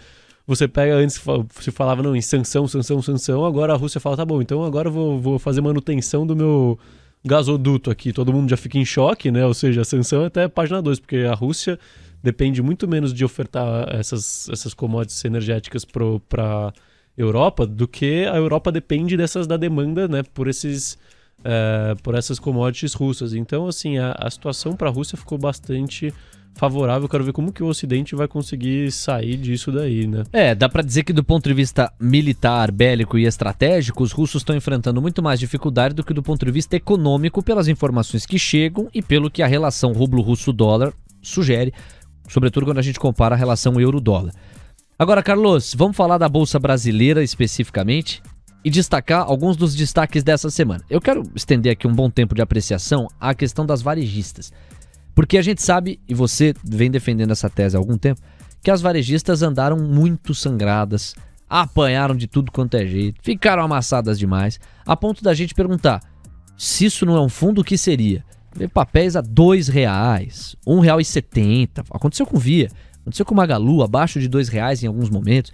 Você pega antes, se falava, não, em sanção, sanção, sanção. Agora a Rússia fala, tá bom, então agora eu vou, vou fazer manutenção do meu gasoduto aqui. Todo mundo já fica em choque, né? Ou seja, a sanção é até página 2, porque a Rússia depende muito menos de ofertar essas, essas commodities energéticas para Europa do que a Europa depende dessas da demanda, né? Por esses é, por essas commodities russas. Então, assim, a, a situação para a Rússia ficou bastante favorável. Quero ver como que o Ocidente vai conseguir sair disso daí, né? É, dá pra dizer que do ponto de vista militar, bélico e estratégico, os russos estão enfrentando muito mais dificuldade do que do ponto de vista econômico pelas informações que chegam e pelo que a relação rublo russo-dólar sugere, sobretudo quando a gente compara a relação euro-dólar. Agora, Carlos, vamos falar da bolsa brasileira especificamente e destacar alguns dos destaques dessa semana. Eu quero estender aqui um bom tempo de apreciação à questão das varejistas. Porque a gente sabe, e você vem defendendo essa tese há algum tempo, que as varejistas andaram muito sangradas, apanharam de tudo quanto é jeito, ficaram amassadas demais, a ponto da gente perguntar: se isso não é um fundo, o que seria? Vê papéis a 2 reais, R$ 1,70. Aconteceu com Via, aconteceu com Magalu, abaixo de 2 reais em alguns momentos.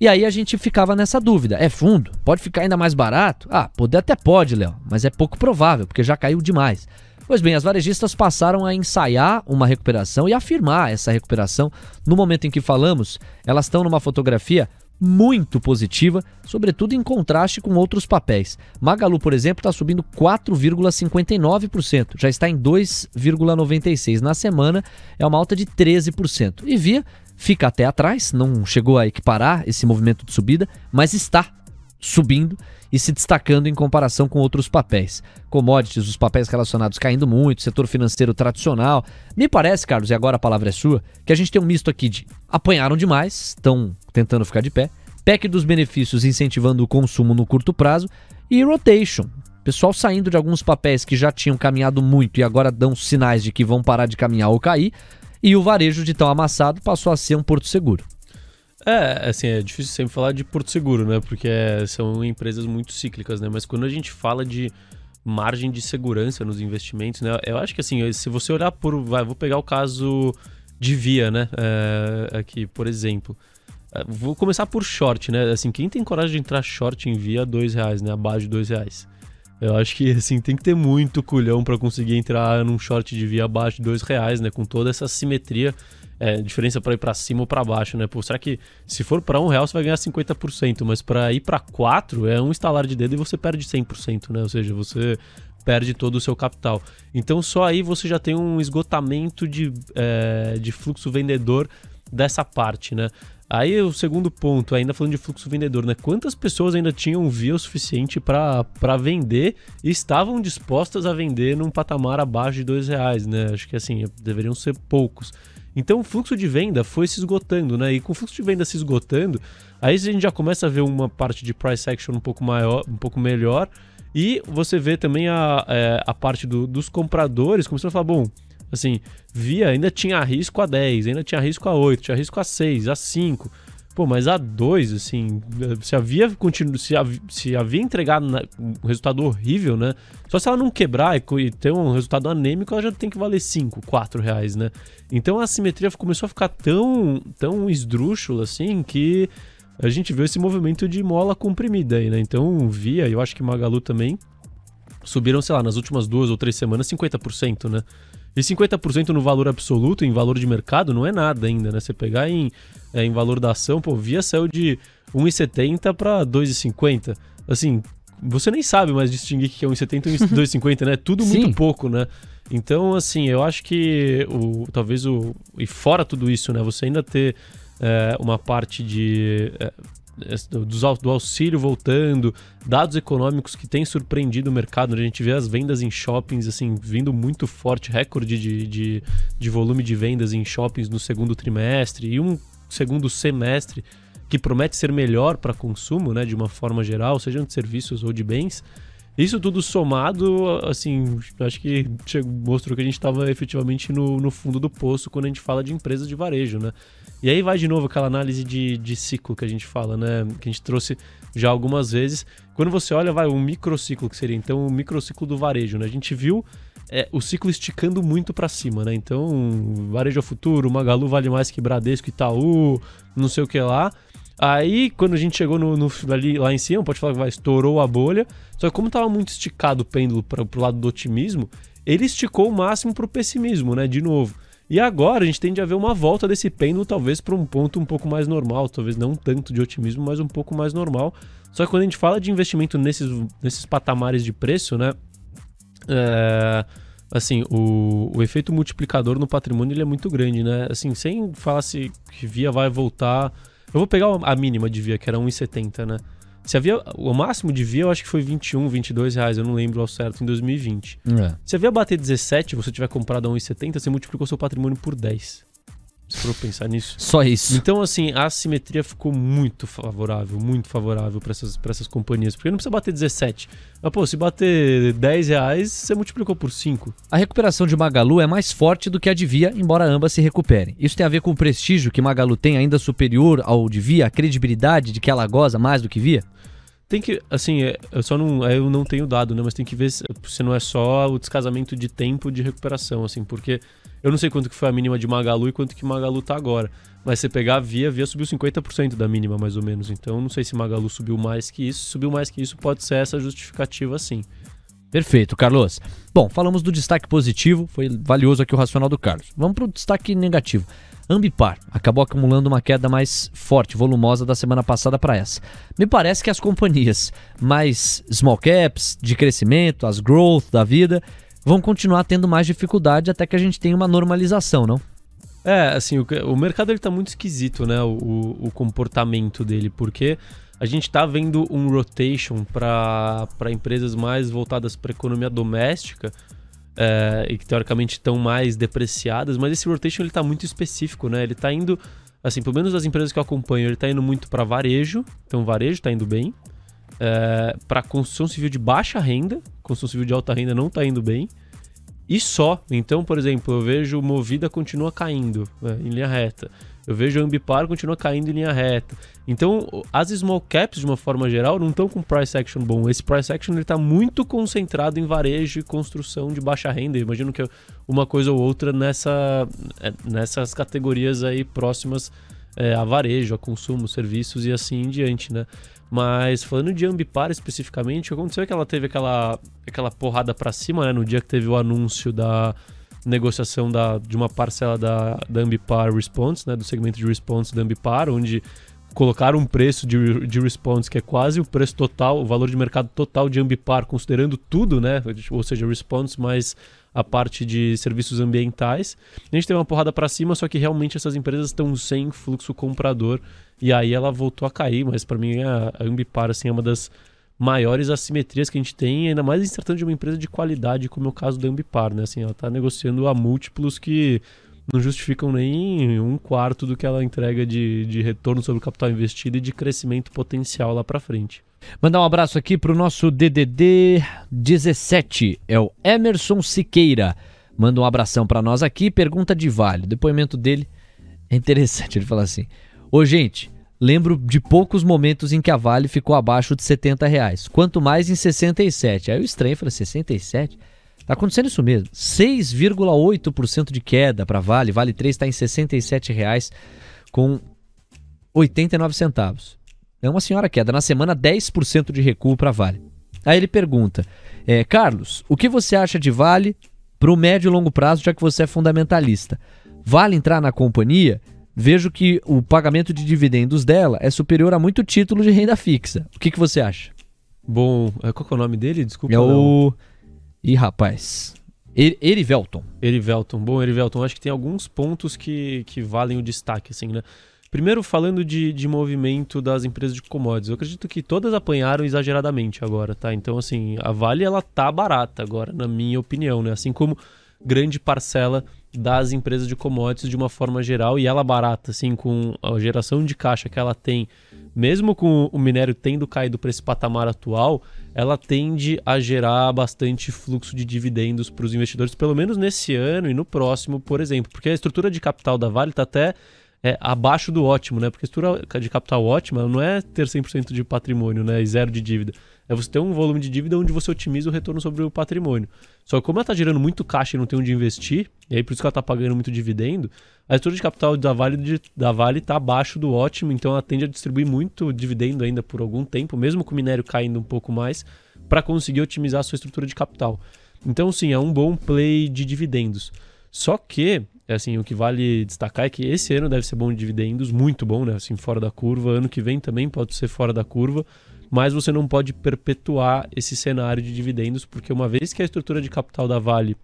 E aí a gente ficava nessa dúvida: é fundo? Pode ficar ainda mais barato? Ah, poder até pode, Léo, mas é pouco provável, porque já caiu demais. Pois bem, as varejistas passaram a ensaiar uma recuperação e afirmar essa recuperação. No momento em que falamos, elas estão numa fotografia muito positiva, sobretudo em contraste com outros papéis. Magalu, por exemplo, está subindo 4,59%, já está em 2,96%. Na semana é uma alta de 13%. E Via fica até atrás, não chegou a equiparar esse movimento de subida, mas está subindo e se destacando em comparação com outros papéis. Commodities, os papéis relacionados caindo muito, setor financeiro tradicional. Me parece, Carlos, e agora a palavra é sua, que a gente tem um misto aqui de apanharam demais, estão tentando ficar de pé, PEC dos benefícios incentivando o consumo no curto prazo e rotation. Pessoal saindo de alguns papéis que já tinham caminhado muito e agora dão sinais de que vão parar de caminhar ou cair, e o varejo de tão amassado passou a ser um porto seguro. É, assim, é difícil sempre falar de Porto Seguro, né? Porque é- são empresas muito cíclicas, né? Mas quando a gente fala de margem de segurança nos investimentos, né? Eu acho que assim, se você olhar por. Vai, vou pegar o caso de Via, né? É, aqui, por exemplo. É, Vou começar por short, né? Assim, quem tem coragem de entrar short em Via, dois reais, né? Abaixo de dois reais. Eu acho que, assim, tem que ter muito culhão para conseguir entrar num short de Via abaixo de dois reais, né? Com toda essa simetria é, diferença para ir para cima ou para baixo, né? Pô, será que se for para um real você vai ganhar 50%, mas para ir para quatro é um estalar de dedo e você perde 100%, né? Ou seja, você perde todo o seu capital. Então só aí você já tem um esgotamento de, é, de fluxo vendedor dessa parte, né? Aí o segundo ponto, ainda falando de fluxo vendedor, né? Quantas pessoas ainda tinham via o suficiente para vender e estavam dispostas a vender num patamar abaixo de dois reais, né? Acho que assim, deveriam ser poucos. Então o fluxo de venda foi se esgotando, né? E com o fluxo de venda se esgotando, aí a gente já começa a ver uma parte de price action um pouco maior, um pouco melhor. E você vê também a, é, a parte do, dos compradores começando a falar, bom, assim, via ainda tinha risco a 10, ainda tinha risco a 8, tinha risco a 6, a 5. Pô, mas a 2, assim, se havia, continu, se, havia, se havia entregado um resultado horrível, né? Só se ela não quebrar e, ter um resultado anêmico, ela já tem que valer 5, 4 reais, né? Então a assimetria começou a ficar tão, tão esdrúxula, assim, que a gente viu esse movimento de mola comprimida aí, né? Então, via, eu acho que Magalu também, subiram, sei lá, nas últimas duas ou três semanas, 50%, né? E 50% no valor absoluto, em valor de mercado, não é nada ainda, né? Você pegar em, é, em valor da ação, pô, Via saiu de 1,70 para 2,50. Assim, você nem sabe mais distinguir o que é 1,70 e 2,50, né? Tudo Sim. muito pouco, né? Então, assim, eu acho que o, talvez o. E fora tudo isso, né? Você ainda ter é, uma parte de. É, do auxílio voltando, dados econômicos que têm surpreendido o mercado. A gente vê as vendas em shoppings assim vindo muito forte, recorde de, de, de volume de vendas em shoppings no segundo trimestre e um segundo semestre que promete ser melhor para consumo, né, de uma forma geral, seja de serviços ou de bens. Isso tudo somado, assim, acho que mostrou que a gente estava efetivamente no, no fundo do poço quando a gente fala de empresas de varejo, né? E aí vai de novo aquela análise de, de ciclo que a gente fala, né? Que a gente trouxe já algumas vezes. Quando você olha, vai um microciclo, que seria então o microciclo do varejo, né? A gente viu é, o ciclo esticando muito para cima, né? Então, varejo ao futuro, Magalu vale mais que Bradesco, Itaú, não sei o que lá. Aí, quando a gente chegou no, no, ali, lá em cima, pode falar que vai, estourou a bolha. Só que como tava muito esticado o pêndulo para pro lado do otimismo, ele esticou o máximo pro pessimismo, né? De novo. E agora a gente tende a ver uma volta desse pêndulo, talvez para um ponto um pouco mais normal, talvez não tanto de otimismo, mas um pouco mais normal. Só que quando a gente fala de investimento nesses, nesses patamares de preço, né? É, assim, o, o efeito multiplicador no patrimônio ele é muito grande, né? Assim, sem falar se via vai voltar eu vou pegar a mínima de via, que era 1,70, né? Se havia. O máximo de via, eu acho que foi 21, 22 reais, eu não lembro ao certo, em 2020. É. Se havia bater 17 você tiver comprado a 1,70, você multiplicou seu patrimônio por 10. Se for pensar nisso. Só isso. Então, assim, a assimetria ficou muito favorável, muito favorável para essas, pra essas companhias. Porque não precisa bater 17. Mas, pô, se bater 10 reais, você multiplicou por 5. A recuperação de Magalu é mais forte do que a de Via, embora ambas se recuperem. Isso tem a ver com o prestígio que Magalu tem ainda superior ao de Via, a credibilidade de que ela goza mais do que Via? Tem que, assim, é, eu só não, eu não tenho dado, né? Mas tem que ver se, se não é só o descasamento de tempo de recuperação, assim, porque eu não sei quanto que foi a mínima de Magalu e quanto que Magalu tá agora. Mas você pegar a Via, a Via subiu 50% da mínima, mais ou menos. Então não sei se Magalu subiu mais que isso. Se subiu mais que isso, pode ser essa justificativa sim. Perfeito, Carlos. Bom, falamos do destaque positivo, foi valioso aqui o racional do Carlos. Vamos para o destaque negativo. Ambipar acabou acumulando uma queda mais forte, volumosa da semana passada para essa. Me parece que as companhias mais small caps, de crescimento, as growth da vida, vão continuar tendo mais dificuldade até que a gente tenha uma normalização, não? É, assim, o, o mercado ele tá muito esquisito, né? O, o, comportamento dele, porque a gente tá vendo um rotation para empresas mais voltadas para economia doméstica é, e que teoricamente estão mais depreciadas, mas esse rotation ele tá muito específico, né? Ele tá indo, assim, pelo menos as empresas que eu acompanho, ele tá indo muito para varejo, então varejo tá indo bem é, para construção civil de baixa renda, construção civil de alta renda não está indo bem. E só. Então, por exemplo, eu vejo Movida continua caindo né, em linha reta. Eu vejo Ambipar continua caindo em linha reta. Então, as small caps, de uma forma geral, não estão com price action bom. Esse price action está muito concentrado em varejo e construção de baixa renda. Eu imagino que uma coisa ou outra nessa, é, nessas categorias aí próximas é, a varejo, a consumo, serviços e assim em diante, né? Mas falando de Ambipar especificamente, aconteceu que ela teve aquela, aquela porrada para cima, né? No dia que teve o anúncio da negociação da, de uma parcela da, da Ambipar Response, né? Do segmento de Response da Ambipar, onde colocaram um preço de, de response que é quase o preço total, o valor de mercado total de Ambipar, considerando tudo, né? Ou seja, response mais a parte de serviços ambientais. A gente teve uma porrada para cima, só que realmente essas empresas estão sem fluxo comprador e aí ela voltou a cair, mas para mim a, Ambipar assim, é uma das maiores assimetrias que a gente tem, ainda mais em de uma empresa de qualidade, como é o caso da Ambipar, né? Assim, ela está negociando a múltiplos que não justificam nem um quarto do que ela entrega de, de retorno sobre o capital investido e de crescimento potencial lá para frente. Mandar um abraço aqui para o nosso DDD 17, é o Emerson Siqueira. Manda um abração para nós aqui, pergunta de Vale. O depoimento dele é interessante, ele fala assim: Ô gente, lembro de poucos momentos em que a Vale ficou abaixo de 70 reais, quanto mais em 67. Aí o estranho fala: 67? Tá acontecendo isso mesmo. 6,8% de queda para Vale. Vale 3 está em R$ 67,00 com 89 centavos. É uma senhora queda. Na semana, 10% de recuo para Vale. Aí ele pergunta: é, Carlos, o que você acha de Vale para o médio e longo prazo, já que você é fundamentalista? Vale entrar na companhia? Vejo que o pagamento de dividendos dela é superior a muito título de renda fixa. O que, que você acha? Bom, é, qual é o nome dele? Desculpa. É o. Ih, rapaz. Erivelton. Erivelton. Bom, Erivelton, acho que tem alguns pontos que, que valem o destaque, assim, né? Primeiro, falando de, de movimento das empresas de commodities, eu acredito que todas apanharam exageradamente agora, tá? Então, assim, a Vale, ela tá barata agora, na minha opinião, né? Assim como grande parcela das empresas de commodities de uma forma geral e ela barata, assim, com a geração de caixa que ela tem, mesmo com o minério tendo caído para esse patamar atual, ela tende a gerar bastante fluxo de dividendos para os investidores, pelo menos nesse ano e no próximo, por exemplo, porque a estrutura de capital da Vale está até é, abaixo do ótimo, né? Porque a estrutura de capital ótima não é ter 100% de patrimônio né? e zero de dívida. É você ter um volume de dívida onde você otimiza o retorno sobre o patrimônio. Só que como ela está gerando muito caixa e não tem onde investir, e aí por isso que ela está pagando muito dividendo, a estrutura de capital da Vale da Vale está abaixo do ótimo, então ela tende a distribuir muito dividendo ainda por algum tempo, mesmo com o minério caindo um pouco mais, para conseguir otimizar a sua estrutura de capital. Então, sim, é um bom play de dividendos. Só que, assim, o que vale destacar é que esse ano deve ser bom de dividendos, muito bom, né? Assim, fora da curva. Ano que vem também pode ser fora da curva mas você não pode perpetuar esse cenário de dividendos, porque uma vez que a estrutura de capital da Vale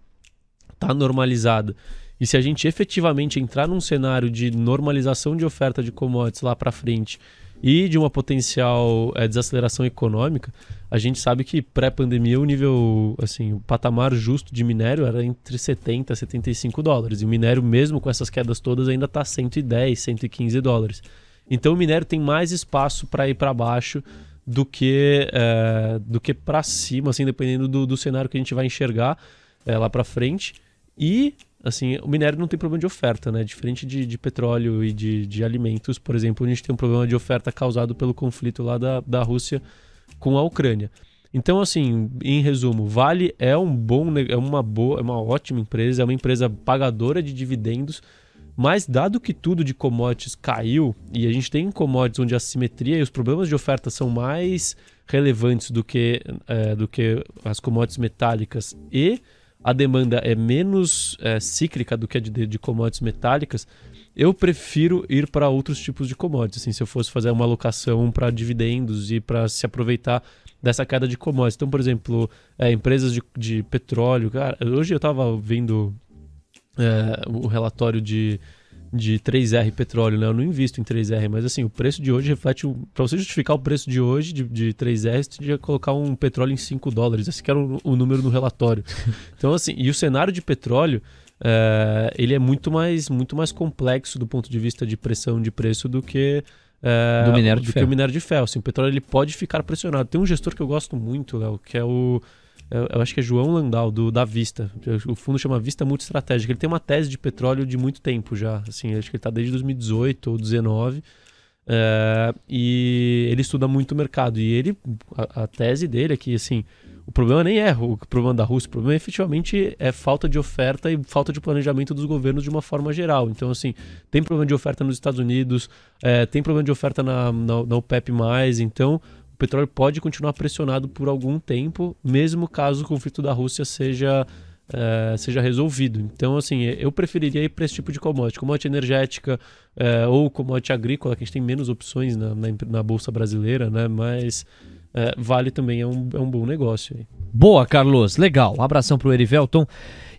está normalizada, e se a gente efetivamente entrar num cenário de normalização de oferta de commodities lá para frente e de uma potencial é, desaceleração econômica, a gente sabe que pré-pandemia o nível, assim, o patamar justo de minério era entre 70 e 75 dólares. E o minério, mesmo com essas quedas todas, ainda está 110, 115 dólares. Então o minério tem mais espaço para ir para baixo do que é, do que para cima, assim, dependendo do, do, cenário que a gente vai enxergar é, lá para frente. E assim, o minério não tem problema de oferta, né? Diferente de, de petróleo e de, de alimentos, por exemplo, a gente tem um problema de oferta causado pelo conflito lá da, da Rússia com a Ucrânia. Então, assim, em resumo, Vale é um bom, é uma boa, é uma ótima empresa, é uma empresa pagadora de dividendos mas dado que tudo de commodities caiu e a gente tem commodities onde a simetria e os problemas de oferta são mais relevantes do que, é, do que as commodities metálicas e a demanda é menos é, cíclica do que a de, de commodities metálicas, eu prefiro ir para outros tipos de commodities. Assim, se eu fosse fazer uma alocação para dividendos e para se aproveitar dessa queda de commodities. Então, por exemplo, é, empresas de, de petróleo. Cara, hoje eu estava vendo é, o relatório de, de 3R petróleo, né? Eu não invisto em 3R, mas assim, o preço de hoje reflete. Para você justificar o preço de hoje de, de 3R, você tinha que colocar um petróleo em 5 dólares. Esse que era o, o número no relatório. Então, assim, e o cenário de petróleo. É, ele é muito mais, muito mais complexo do ponto de vista de pressão de preço do que é, do minério de do ferro. que o minério de ferro. Assim, o petróleo ele pode ficar pressionado. Tem um gestor que eu gosto muito, Léo, que é o eu, acho que é João Landau, do, da Vista. O fundo chama Vista Multiestratégica. Ele tem uma tese de petróleo de muito tempo já. Assim, acho que ele está desde 2018 ou 2019. É, e ele estuda muito o mercado. E ele, a, a, tese dele é que, assim, o problema nem é o problema da Rússia, o problema efetivamente é falta de oferta e falta de planejamento dos governos de uma forma geral. Então, assim, tem problema de oferta nos Estados Unidos, é, tem problema de oferta na, na, na OPEP+, então petróleo pode continuar pressionado por algum tempo, mesmo caso o conflito da Rússia seja é, seja resolvido. Então, assim, eu preferiria ir para esse tipo de commodity, commodity energética é, ou commodity agrícola, que a gente tem menos opções na, na, na Bolsa Brasileira, né? Mas é, vale também, é um, é um bom negócio aí. Boa, Carlos. Legal. Um abração pro Erivelton.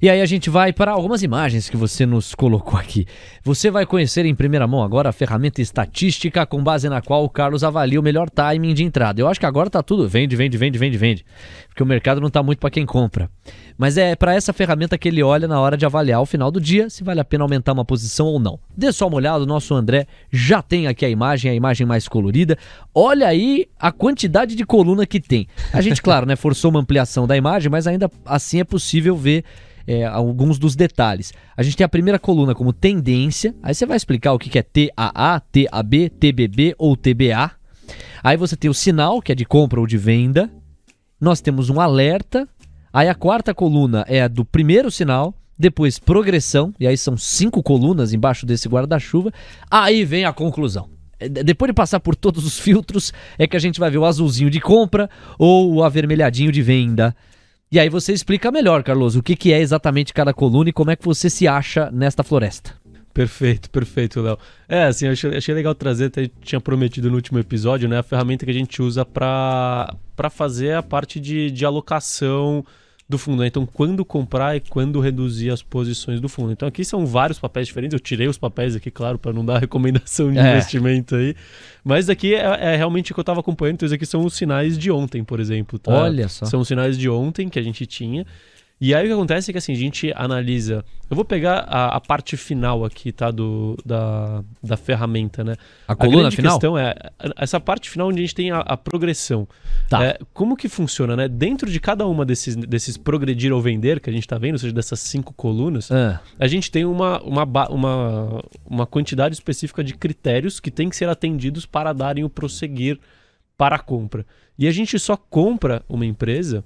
E aí a gente vai para algumas imagens que você nos colocou aqui. Você vai conhecer em primeira mão agora a ferramenta estatística com base na qual o Carlos avalia o melhor timing de entrada. Eu acho que agora tá tudo vende, vende, vende, vende, vende. Porque o mercado não tá muito para quem compra. Mas é para essa ferramenta que ele olha na hora de avaliar ao final do dia se vale a pena aumentar uma posição ou não. Dê só uma olhada, o nosso André já tem aqui a imagem, a imagem mais colorida. Olha aí a quantidade de coluna que tem. A gente, claro, né, forçou uma ampliação da imagem, mas ainda assim é possível ver é, alguns dos detalhes. A gente tem a primeira coluna como tendência, aí você vai explicar o que é TAA, TAB, TBB ou TBA. Aí você tem o sinal, que é de compra ou de venda. Nós temos um alerta. Aí a quarta coluna é a do primeiro sinal, depois progressão, e aí são cinco colunas embaixo desse guarda-chuva. Aí vem a conclusão. É, depois de passar por todos os filtros, é que a gente vai ver o azulzinho de compra ou o avermelhadinho de venda. E aí você explica melhor, Carlos, o que, que é exatamente cada coluna e como é que você se acha nesta floresta. Perfeito, perfeito, Léo. É, assim, achei, achei legal trazer, até tinha prometido no último episódio, né, a ferramenta que a gente usa para fazer a parte de, de alocação do fundo. Né? Então, quando comprar e quando reduzir as posições do fundo. Então, aqui são vários papéis diferentes. Eu tirei os papéis aqui, claro, para não dar recomendação de é. investimento aí. Mas aqui é, é, realmente o que eu estava acompanhando. Então, esses aqui são os sinais de ontem, por exemplo. Tá? Olha só. São os sinais de ontem que a gente tinha. E aí o que acontece é que assim, a gente analisa. Eu vou pegar a, a parte final aqui, tá? Do, da, da ferramenta, né? A coluna a final? questão é essa parte final onde a gente tem a, a progressão. Tá. É, como que funciona, né? Dentro de cada uma desses, desses progredir ou vender que a gente tá vendo, ou seja, dessas cinco colunas, é. a gente tem uma, uma, uma, uma quantidade específica de critérios que tem que ser atendidos para darem o prosseguir para a compra. E a gente só compra uma empresa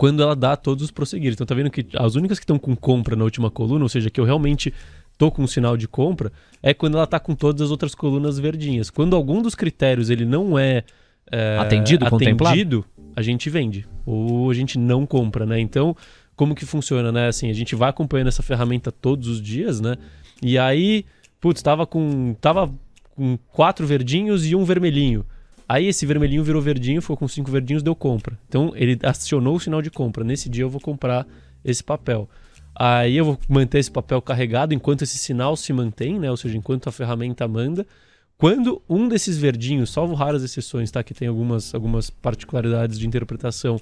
quando ela dá todos os prosseguir. Então tá vendo que as únicas que estão com compra na última coluna, ou seja, que eu realmente tô com um sinal de compra, é quando ela tá com todas as outras colunas verdinhas. Quando algum dos critérios ele não é, é atendido, atendido a gente vende ou a gente não compra, né? Então, como que funciona, né? Assim, a gente vai acompanhando essa ferramenta todos os dias, né? E aí, putz, tava com tava com quatro verdinhos e um vermelhinho. Aí esse vermelhinho virou verdinho, ficou com cinco verdinhos, deu compra. Então ele acionou o sinal de compra. Nesse dia eu vou comprar esse papel. Aí eu vou manter esse papel carregado enquanto esse sinal se mantém, né? Ou seja, enquanto a ferramenta manda. Quando um desses verdinhos, salvo raras exceções, tá? Que tem algumas, algumas particularidades de interpretação,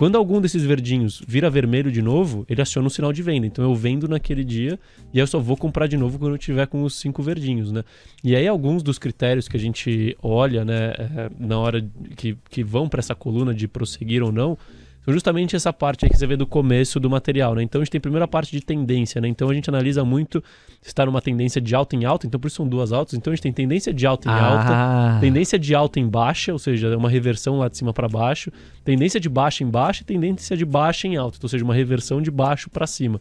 quando algum desses verdinhos vira vermelho de novo, ele aciona um sinal de venda. Então eu vendo naquele dia e eu só vou comprar de novo quando eu tiver com os cinco verdinhos, né? E aí alguns dos critérios que a gente olha, né, é, na hora que, que vão para essa coluna de prosseguir ou não, são justamente essa parte que você vê do começo do material, né? Então a gente tem a primeira parte de tendência, né? Então a gente analisa muito se está numa tendência de alta em alta, então por isso são duas altas. Então a gente tem tendência de alta em ah. alta, tendência de alta em baixa, ou seja, é uma reversão lá de cima para baixo, tendência de baixa em baixa e tendência de baixa em alta, então, ou seja, uma reversão de baixo para cima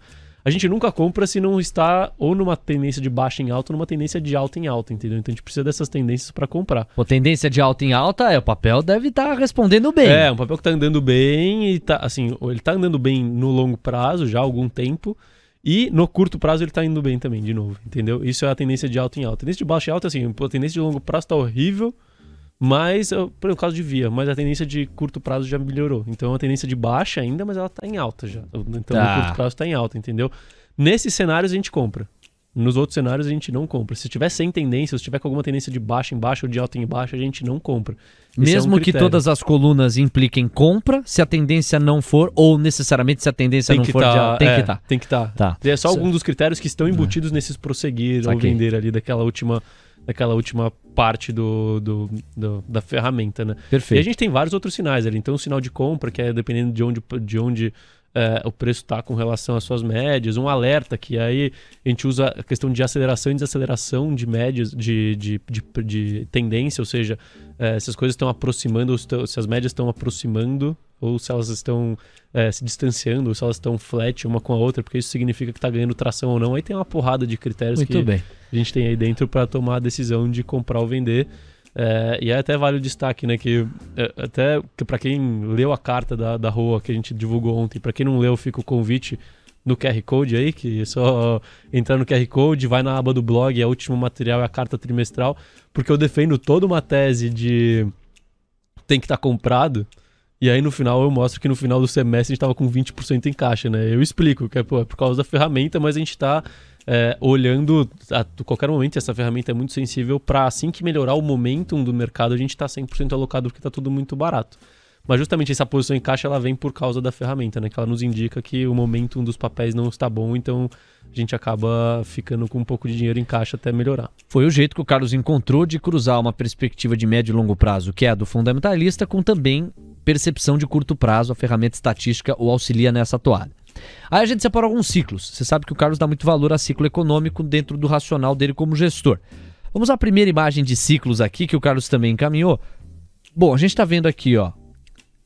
a gente nunca compra se não está ou numa tendência de baixa em alta ou numa tendência de alta em alta, entendeu? Então a gente precisa dessas tendências para comprar. Pô, tendência de alta em alta, é, o papel deve estar tá respondendo bem. É, um papel que está andando bem e tá, assim, ele está andando bem no longo prazo já há algum tempo. E no curto prazo ele está indo bem também, de novo, entendeu? Isso é a tendência de alta em alta. A tendência de baixa em alta, assim, a tendência de longo prazo está horrível, mas, por caso de via, mas a tendência de curto prazo já melhorou. Então a tendência de baixa ainda, mas ela está em alta já. Então tá. no curto prazo está em alta, entendeu? Nesses cenários a gente compra. Nos outros cenários a gente não compra. Se tiver sem tendência, se tiver com alguma tendência de baixa em baixa ou de alta em baixa, a gente não compra. Esse Mesmo é um que todas as colunas impliquem compra, se a tendência não for, ou necessariamente se a tendência tem não for, tá, de alta, tem é, que estar. Tá. Tem que estar. Tá. É só alguns dos critérios que estão embutidos é. nesses prosseguir Saquei. ou vender ali daquela última daquela última parte do, do, do, da ferramenta, né? Perfeito. E a gente tem vários outros sinais ali. Então, o sinal de compra, que é dependendo de onde, de onde é, o preço está com relação às suas médias, um alerta que aí a gente usa a questão de aceleração e desaceleração de médias, de, de, de, de tendência, ou seja, é, se as coisas estão aproximando, se as médias estão aproximando ou se elas estão é, se distanciando, ou se elas estão flat uma com a outra, porque isso significa que está ganhando tração ou não. Aí tem uma porrada de critérios Muito que bem. a gente tem aí dentro para tomar a decisão de comprar ou vender. É, e é até vale o destaque, né? Que é, até que para quem leu a carta da, da rua que a gente divulgou ontem, para quem não leu, fica o convite no QR Code aí, que é só entrar no QR Code, vai na aba do blog, é o último material, é a carta trimestral, porque eu defendo toda uma tese de tem que estar tá comprado. E aí no final eu mostro que no final do semestre a gente estava com 20% em caixa, né? Eu explico que é, é por causa da ferramenta, mas a gente está é, olhando a qualquer momento, essa ferramenta é muito sensível para assim que melhorar o momentum do mercado, a gente está 100% alocado porque está tudo muito barato. Mas justamente essa posição em caixa ela vem por causa da ferramenta, né? Que ela nos indica que o momentum dos papéis não está bom, então a gente acaba ficando com um pouco de dinheiro em caixa até melhorar. Foi o jeito que o Carlos encontrou de cruzar uma perspectiva de médio e longo prazo, que é a do fundamentalista, com também percepção de curto prazo. A ferramenta estatística o auxilia nessa toada. Aí a gente separa alguns ciclos. Você sabe que o Carlos dá muito valor a ciclo econômico dentro do racional dele como gestor. Vamos à primeira imagem de ciclos aqui que o Carlos também encaminhou. Bom, a gente está vendo aqui, ó,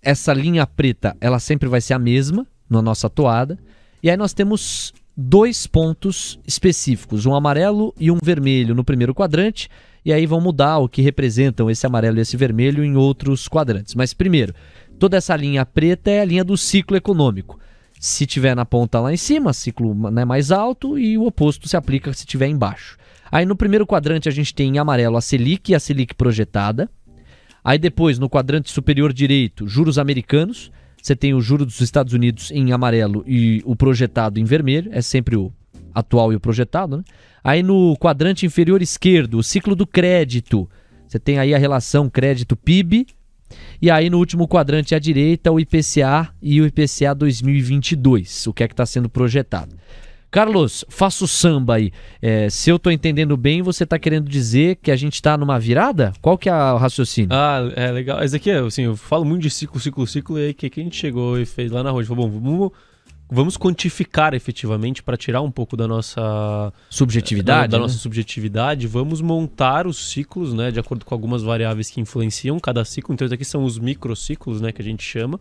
essa linha preta, ela sempre vai ser a mesma na nossa toada. E aí nós temos dois pontos específicos, um amarelo e um vermelho no primeiro quadrante, e aí vão mudar o que representam esse amarelo e esse vermelho em outros quadrantes. Mas primeiro, toda essa linha preta é a linha do ciclo econômico. Se tiver na ponta lá em cima, ciclo né, mais alto, e o oposto se aplica se tiver embaixo. Aí no primeiro quadrante a gente tem em amarelo a Selic e a Selic projetada. Aí depois, no quadrante superior direito, juros americanos. Você tem o juro dos Estados Unidos em amarelo e o projetado em vermelho. É sempre o atual e o projetado, né? Aí no quadrante inferior esquerdo, o ciclo do crédito. Você tem aí a relação crédito-PIB. E aí no último quadrante à direita, o IPCA e o IPCA 2022, o que é que está sendo projetado. Carlos, faço samba aí. É, se eu estou entendendo bem, você está querendo dizer que a gente está numa virada? Qual que é o raciocínio? Ah, é legal. Esse aqui é, assim, eu falo muito de ciclo, ciclo, ciclo, e aí que, que a gente chegou e fez lá na rua? Falou, bom, vamos, vamos quantificar efetivamente para tirar um pouco da nossa subjetividade, da, da né? nossa subjetividade, vamos montar os ciclos, né, de acordo com algumas variáveis que influenciam cada ciclo. Então, esses aqui são os microciclos, né, que a gente chama.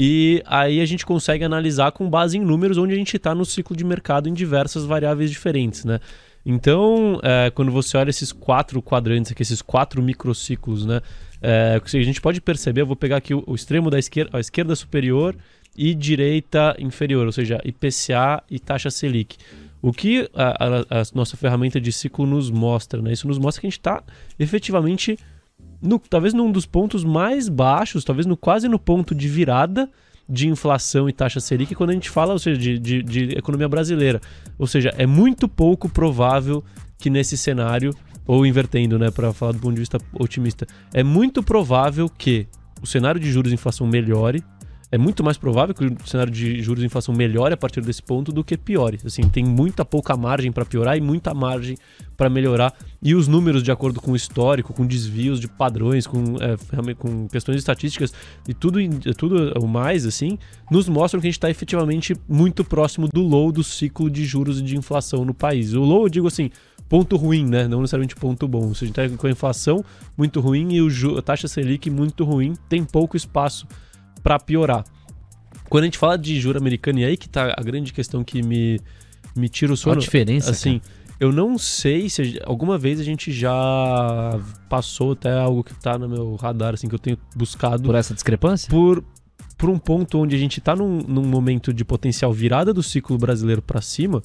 E aí a gente consegue analisar com base em números onde a gente está no ciclo de mercado em diversas variáveis diferentes, né? Então, é, quando você olha esses quatro quadrantes aqui, esses quatro microciclos, né? É, a gente pode perceber, eu vou pegar aqui o, o extremo da esquerda, a esquerda superior e direita inferior, ou seja, IPCA e taxa Selic. O que a, a, a nossa ferramenta de ciclo nos mostra, né? Isso nos mostra que a gente está efetivamente no, talvez num dos pontos mais baixos, talvez no quase no ponto de virada de inflação e taxa Selic quando a gente fala ou seja, de, de, de economia brasileira. Ou seja, é muito pouco provável que nesse cenário, ou invertendo, né, para falar do ponto de vista otimista, é muito provável que o cenário de juros e inflação melhore é muito mais provável que o cenário de juros e inflação melhore a partir desse ponto do que piore. Assim, tem muita pouca margem para piorar e muita margem para melhorar. E os números, de acordo com o histórico, com desvios de padrões, com, é, com questões estatísticas e tudo, tudo o mais, assim, nos mostram que a gente está efetivamente muito próximo do low do ciclo de juros e de inflação no país. O low, eu digo assim, ponto ruim, né? Não necessariamente ponto bom. Se a gente está com a inflação muito ruim e o, a taxa Selic muito ruim, tem pouco espaço para piorar. Quando a gente fala de juro americano, e aí que tá a grande questão que me, me tira o sono. Qual a diferença? Assim, cara? eu não sei se alguma vez a gente já passou até algo que tá no meu radar, assim, que eu tenho buscado. Por essa discrepância? Por, por um ponto onde a gente tá num, num momento de potencial virada do ciclo brasileiro para cima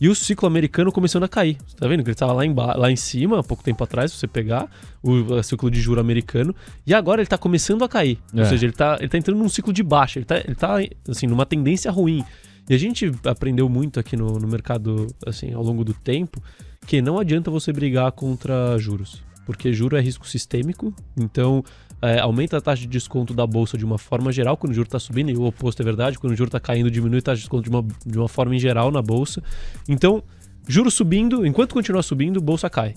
e o ciclo americano começando a cair. Você tá vendo que ele estava lá, em lá em cima, há pouco tempo atrás, se você pegar o, ciclo de juro americano, e agora ele está começando a cair. É. Ou seja, ele está ele tá entrando num ciclo de baixa, ele está ele tá, assim, numa tendência ruim. E a gente aprendeu muito aqui no, no mercado, assim, ao longo do tempo, que não adianta você brigar contra juros. Porque juro é risco sistêmico, então é, aumenta a taxa de desconto da bolsa de uma forma geral quando o juro está subindo, e o oposto é verdade, quando o juro está caindo, diminui a taxa de desconto de uma, de uma forma em geral na bolsa. Então, juro subindo, enquanto continua subindo, bolsa cai.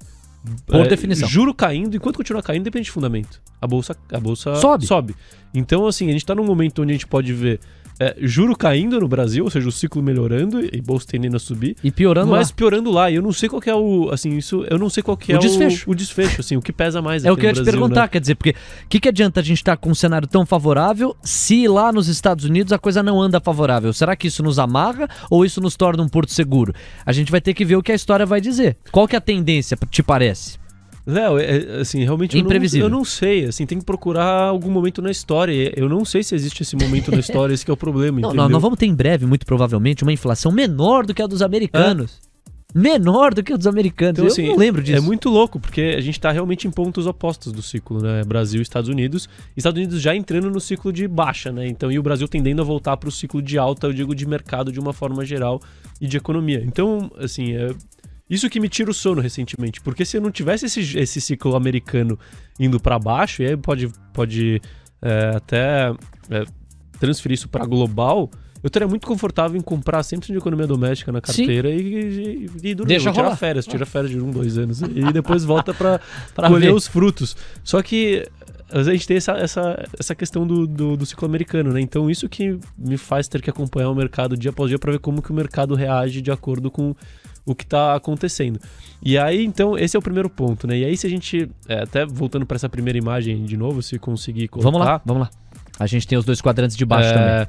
Por é, definição. Juro caindo, enquanto continua caindo, depende de fundamento. A bolsa, a bolsa sobe. sobe. Então, assim, a gente está num momento onde a gente pode ver é, juro caindo no Brasil, ou seja, o ciclo melhorando e bolsa tendendo a subir. E piorando mas lá. piorando lá. E eu não sei qual é o. Assim, isso. Eu não sei qual que é o desfecho. O, o desfecho, assim, o que pesa mais É o que eu ia te perguntar, né? quer dizer, porque o que, que adianta a gente estar tá com um cenário tão favorável se lá nos Estados Unidos a coisa não anda favorável? Será que isso nos amarra ou isso nos torna um porto seguro? A gente vai ter que ver o que a história vai dizer. Qual que é a tendência, te parece? Léo, é, assim, realmente eu não, Imprevisível. eu não sei. Assim, tem que procurar algum momento na história. Eu não sei se existe esse momento na história, esse que é o problema. Não, nós, vamos ter em breve, muito provavelmente, uma inflação menor do que a dos americanos. Menor do que a dos americanos. Então, eu assim, não lembro disso. É muito louco, porque a gente tá realmente em pontos opostos do ciclo, né? Brasil e Estados Unidos. Estados Unidos já entrando no ciclo de baixa, né? Então, e o Brasil tendendo a voltar para o ciclo de alta, eu digo, de mercado de uma forma geral e de economia. Então, assim, é, isso que me tira o sono recentemente. Porque se eu não tivesse esse, esse ciclo americano indo para baixo, e aí pode, pode é, até é, transferir isso para global, eu estaria muito confortável em comprar sempre de economia doméstica na carteira e, e, e dormir. Deixa tirar férias, tira férias de um, dois anos. E depois volta para colher os frutos. Só que a gente tem essa, essa, essa questão do, do, do ciclo americano, né? Então isso que me faz ter que acompanhar o mercado dia após dia para ver como que o mercado reage de acordo com o que está acontecendo. E aí, então, esse é o primeiro ponto, né? E aí, se a gente, é, até voltando para essa primeira imagem de novo, se conseguir colocar... Vamos lá, vamos lá. A gente tem os dois quadrantes de baixo É, também.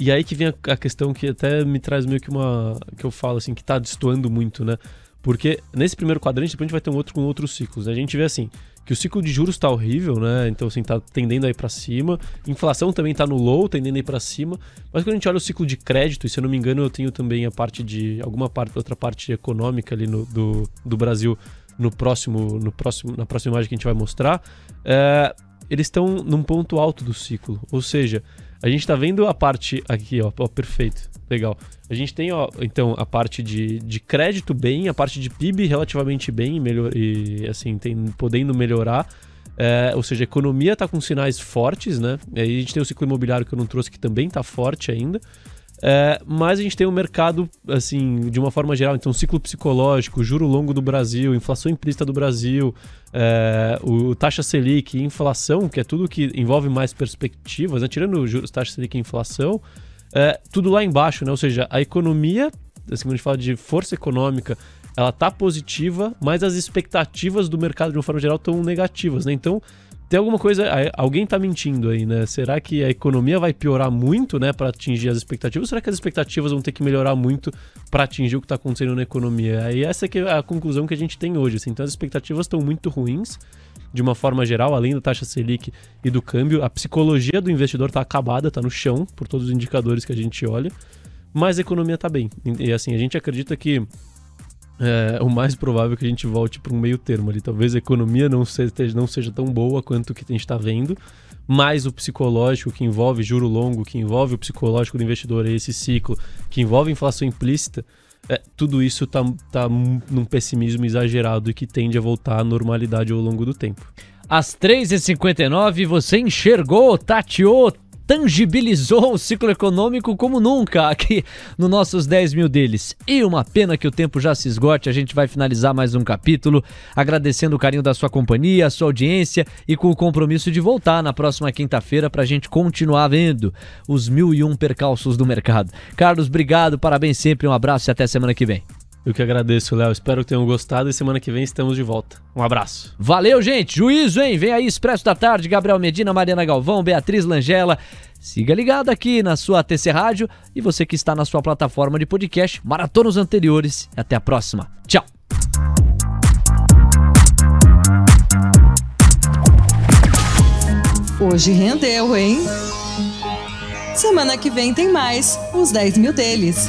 E aí que vem a, questão que até me traz meio que uma. que eu falo assim, que tá destoando muito, né? Porque nesse primeiro quadrante, depois a gente vai ter um outro com outros ciclos. né? A gente vê assim, que o ciclo de juros tá horrível, né? Então, assim, tá tendendo aí para cima. Inflação também tá no low, tendendo aí para cima. Mas quando a gente olha o ciclo de crédito, e se eu não me engano, eu tenho também a parte de. alguma parte, outra parte econômica ali no, do, do Brasil no próximo, no próximo, na próxima imagem que a gente vai mostrar. é, eles estão num ponto alto do ciclo. Ou seja, a gente tá vendo a parte aqui, ó, ó, perfeito, legal. A gente tem, ó, então, a parte de, de crédito bem, a parte de PIB relativamente bem melhor, e assim, tem, podendo melhorar. É, ou seja, a economia tá com sinais fortes, né? E aí a gente tem o ciclo imobiliário que eu não trouxe, que também tá forte ainda. É, mas a gente tem o mercado, assim, de uma forma geral, então, ciclo psicológico, juro longo do Brasil, inflação implícita do Brasil, é, o taxa Selic inflação, que é tudo que envolve mais perspectivas, né? tirando os juros, taxa Selic e inflação, é, tudo lá embaixo, né? Ou seja, a economia, assim, quando a gente fala de força econômica, ela tá positiva, mas as expectativas do mercado de uma forma geral estão negativas, né? Então, tem alguma coisa, alguém tá mentindo aí, né? Será que a economia vai piorar muito, né, para atingir as expectativas? Ou será que as expectativas vão ter que melhorar muito para atingir o que tá acontecendo na economia? Aí essa que é a conclusão que a gente tem hoje, assim. Então as expectativas estão muito ruins de uma forma geral, além da taxa Selic e do câmbio, a psicologia do investidor tá acabada, tá no chão por todos os indicadores que a gente olha, mas a economia tá bem. E, assim, a gente acredita que é, o mais provável é que a gente volte para um meio termo ali. Talvez a economia não seja, não seja tão boa quanto o que a gente está vendo, mas o psicológico que envolve juro longo, que envolve o psicológico do investidor, esse ciclo, que envolve inflação implícita, é, tudo isso tá, tá num pessimismo exagerado e que tende a voltar à normalidade ao longo do tempo. Às 3h59, você enxergou, tateou, tangibilizou o ciclo econômico como nunca aqui no nossos 10 mil deles. E uma pena que o tempo já se esgote, a gente vai finalizar mais um capítulo, agradecendo o carinho da sua companhia, a sua audiência e com o compromisso de voltar na próxima quinta-feira para a gente continuar vendo os mil e um percalços do mercado. Carlos, obrigado, parabéns sempre, um abraço e até semana que vem. Eu que agradeço, Léo. Espero que tenham gostado e semana que vem estamos de volta. Um abraço. Valeu, gente. Juízo, hein? Vem aí, Expresso da Tarde, Gabriel Medina, Mariana Galvão, Beatriz Langela. Siga ligado aqui na sua TC Rádio e você que está na sua plataforma de podcast, maratona os anteriores. Até a próxima. Tchau. Hoje rendeu, hein? Semana que vem tem mais, os 10 mil deles.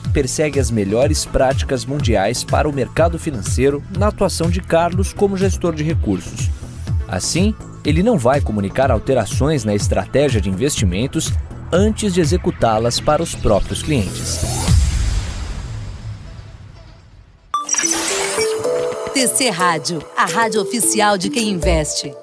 persegue as melhores práticas mundiais para o mercado financeiro na atuação de Carlos como gestor de recursos. Assim, ele não vai comunicar alterações na estratégia de investimentos antes de executá-las para os próprios clientes. TC Rádio, a rádio oficial de quem investe.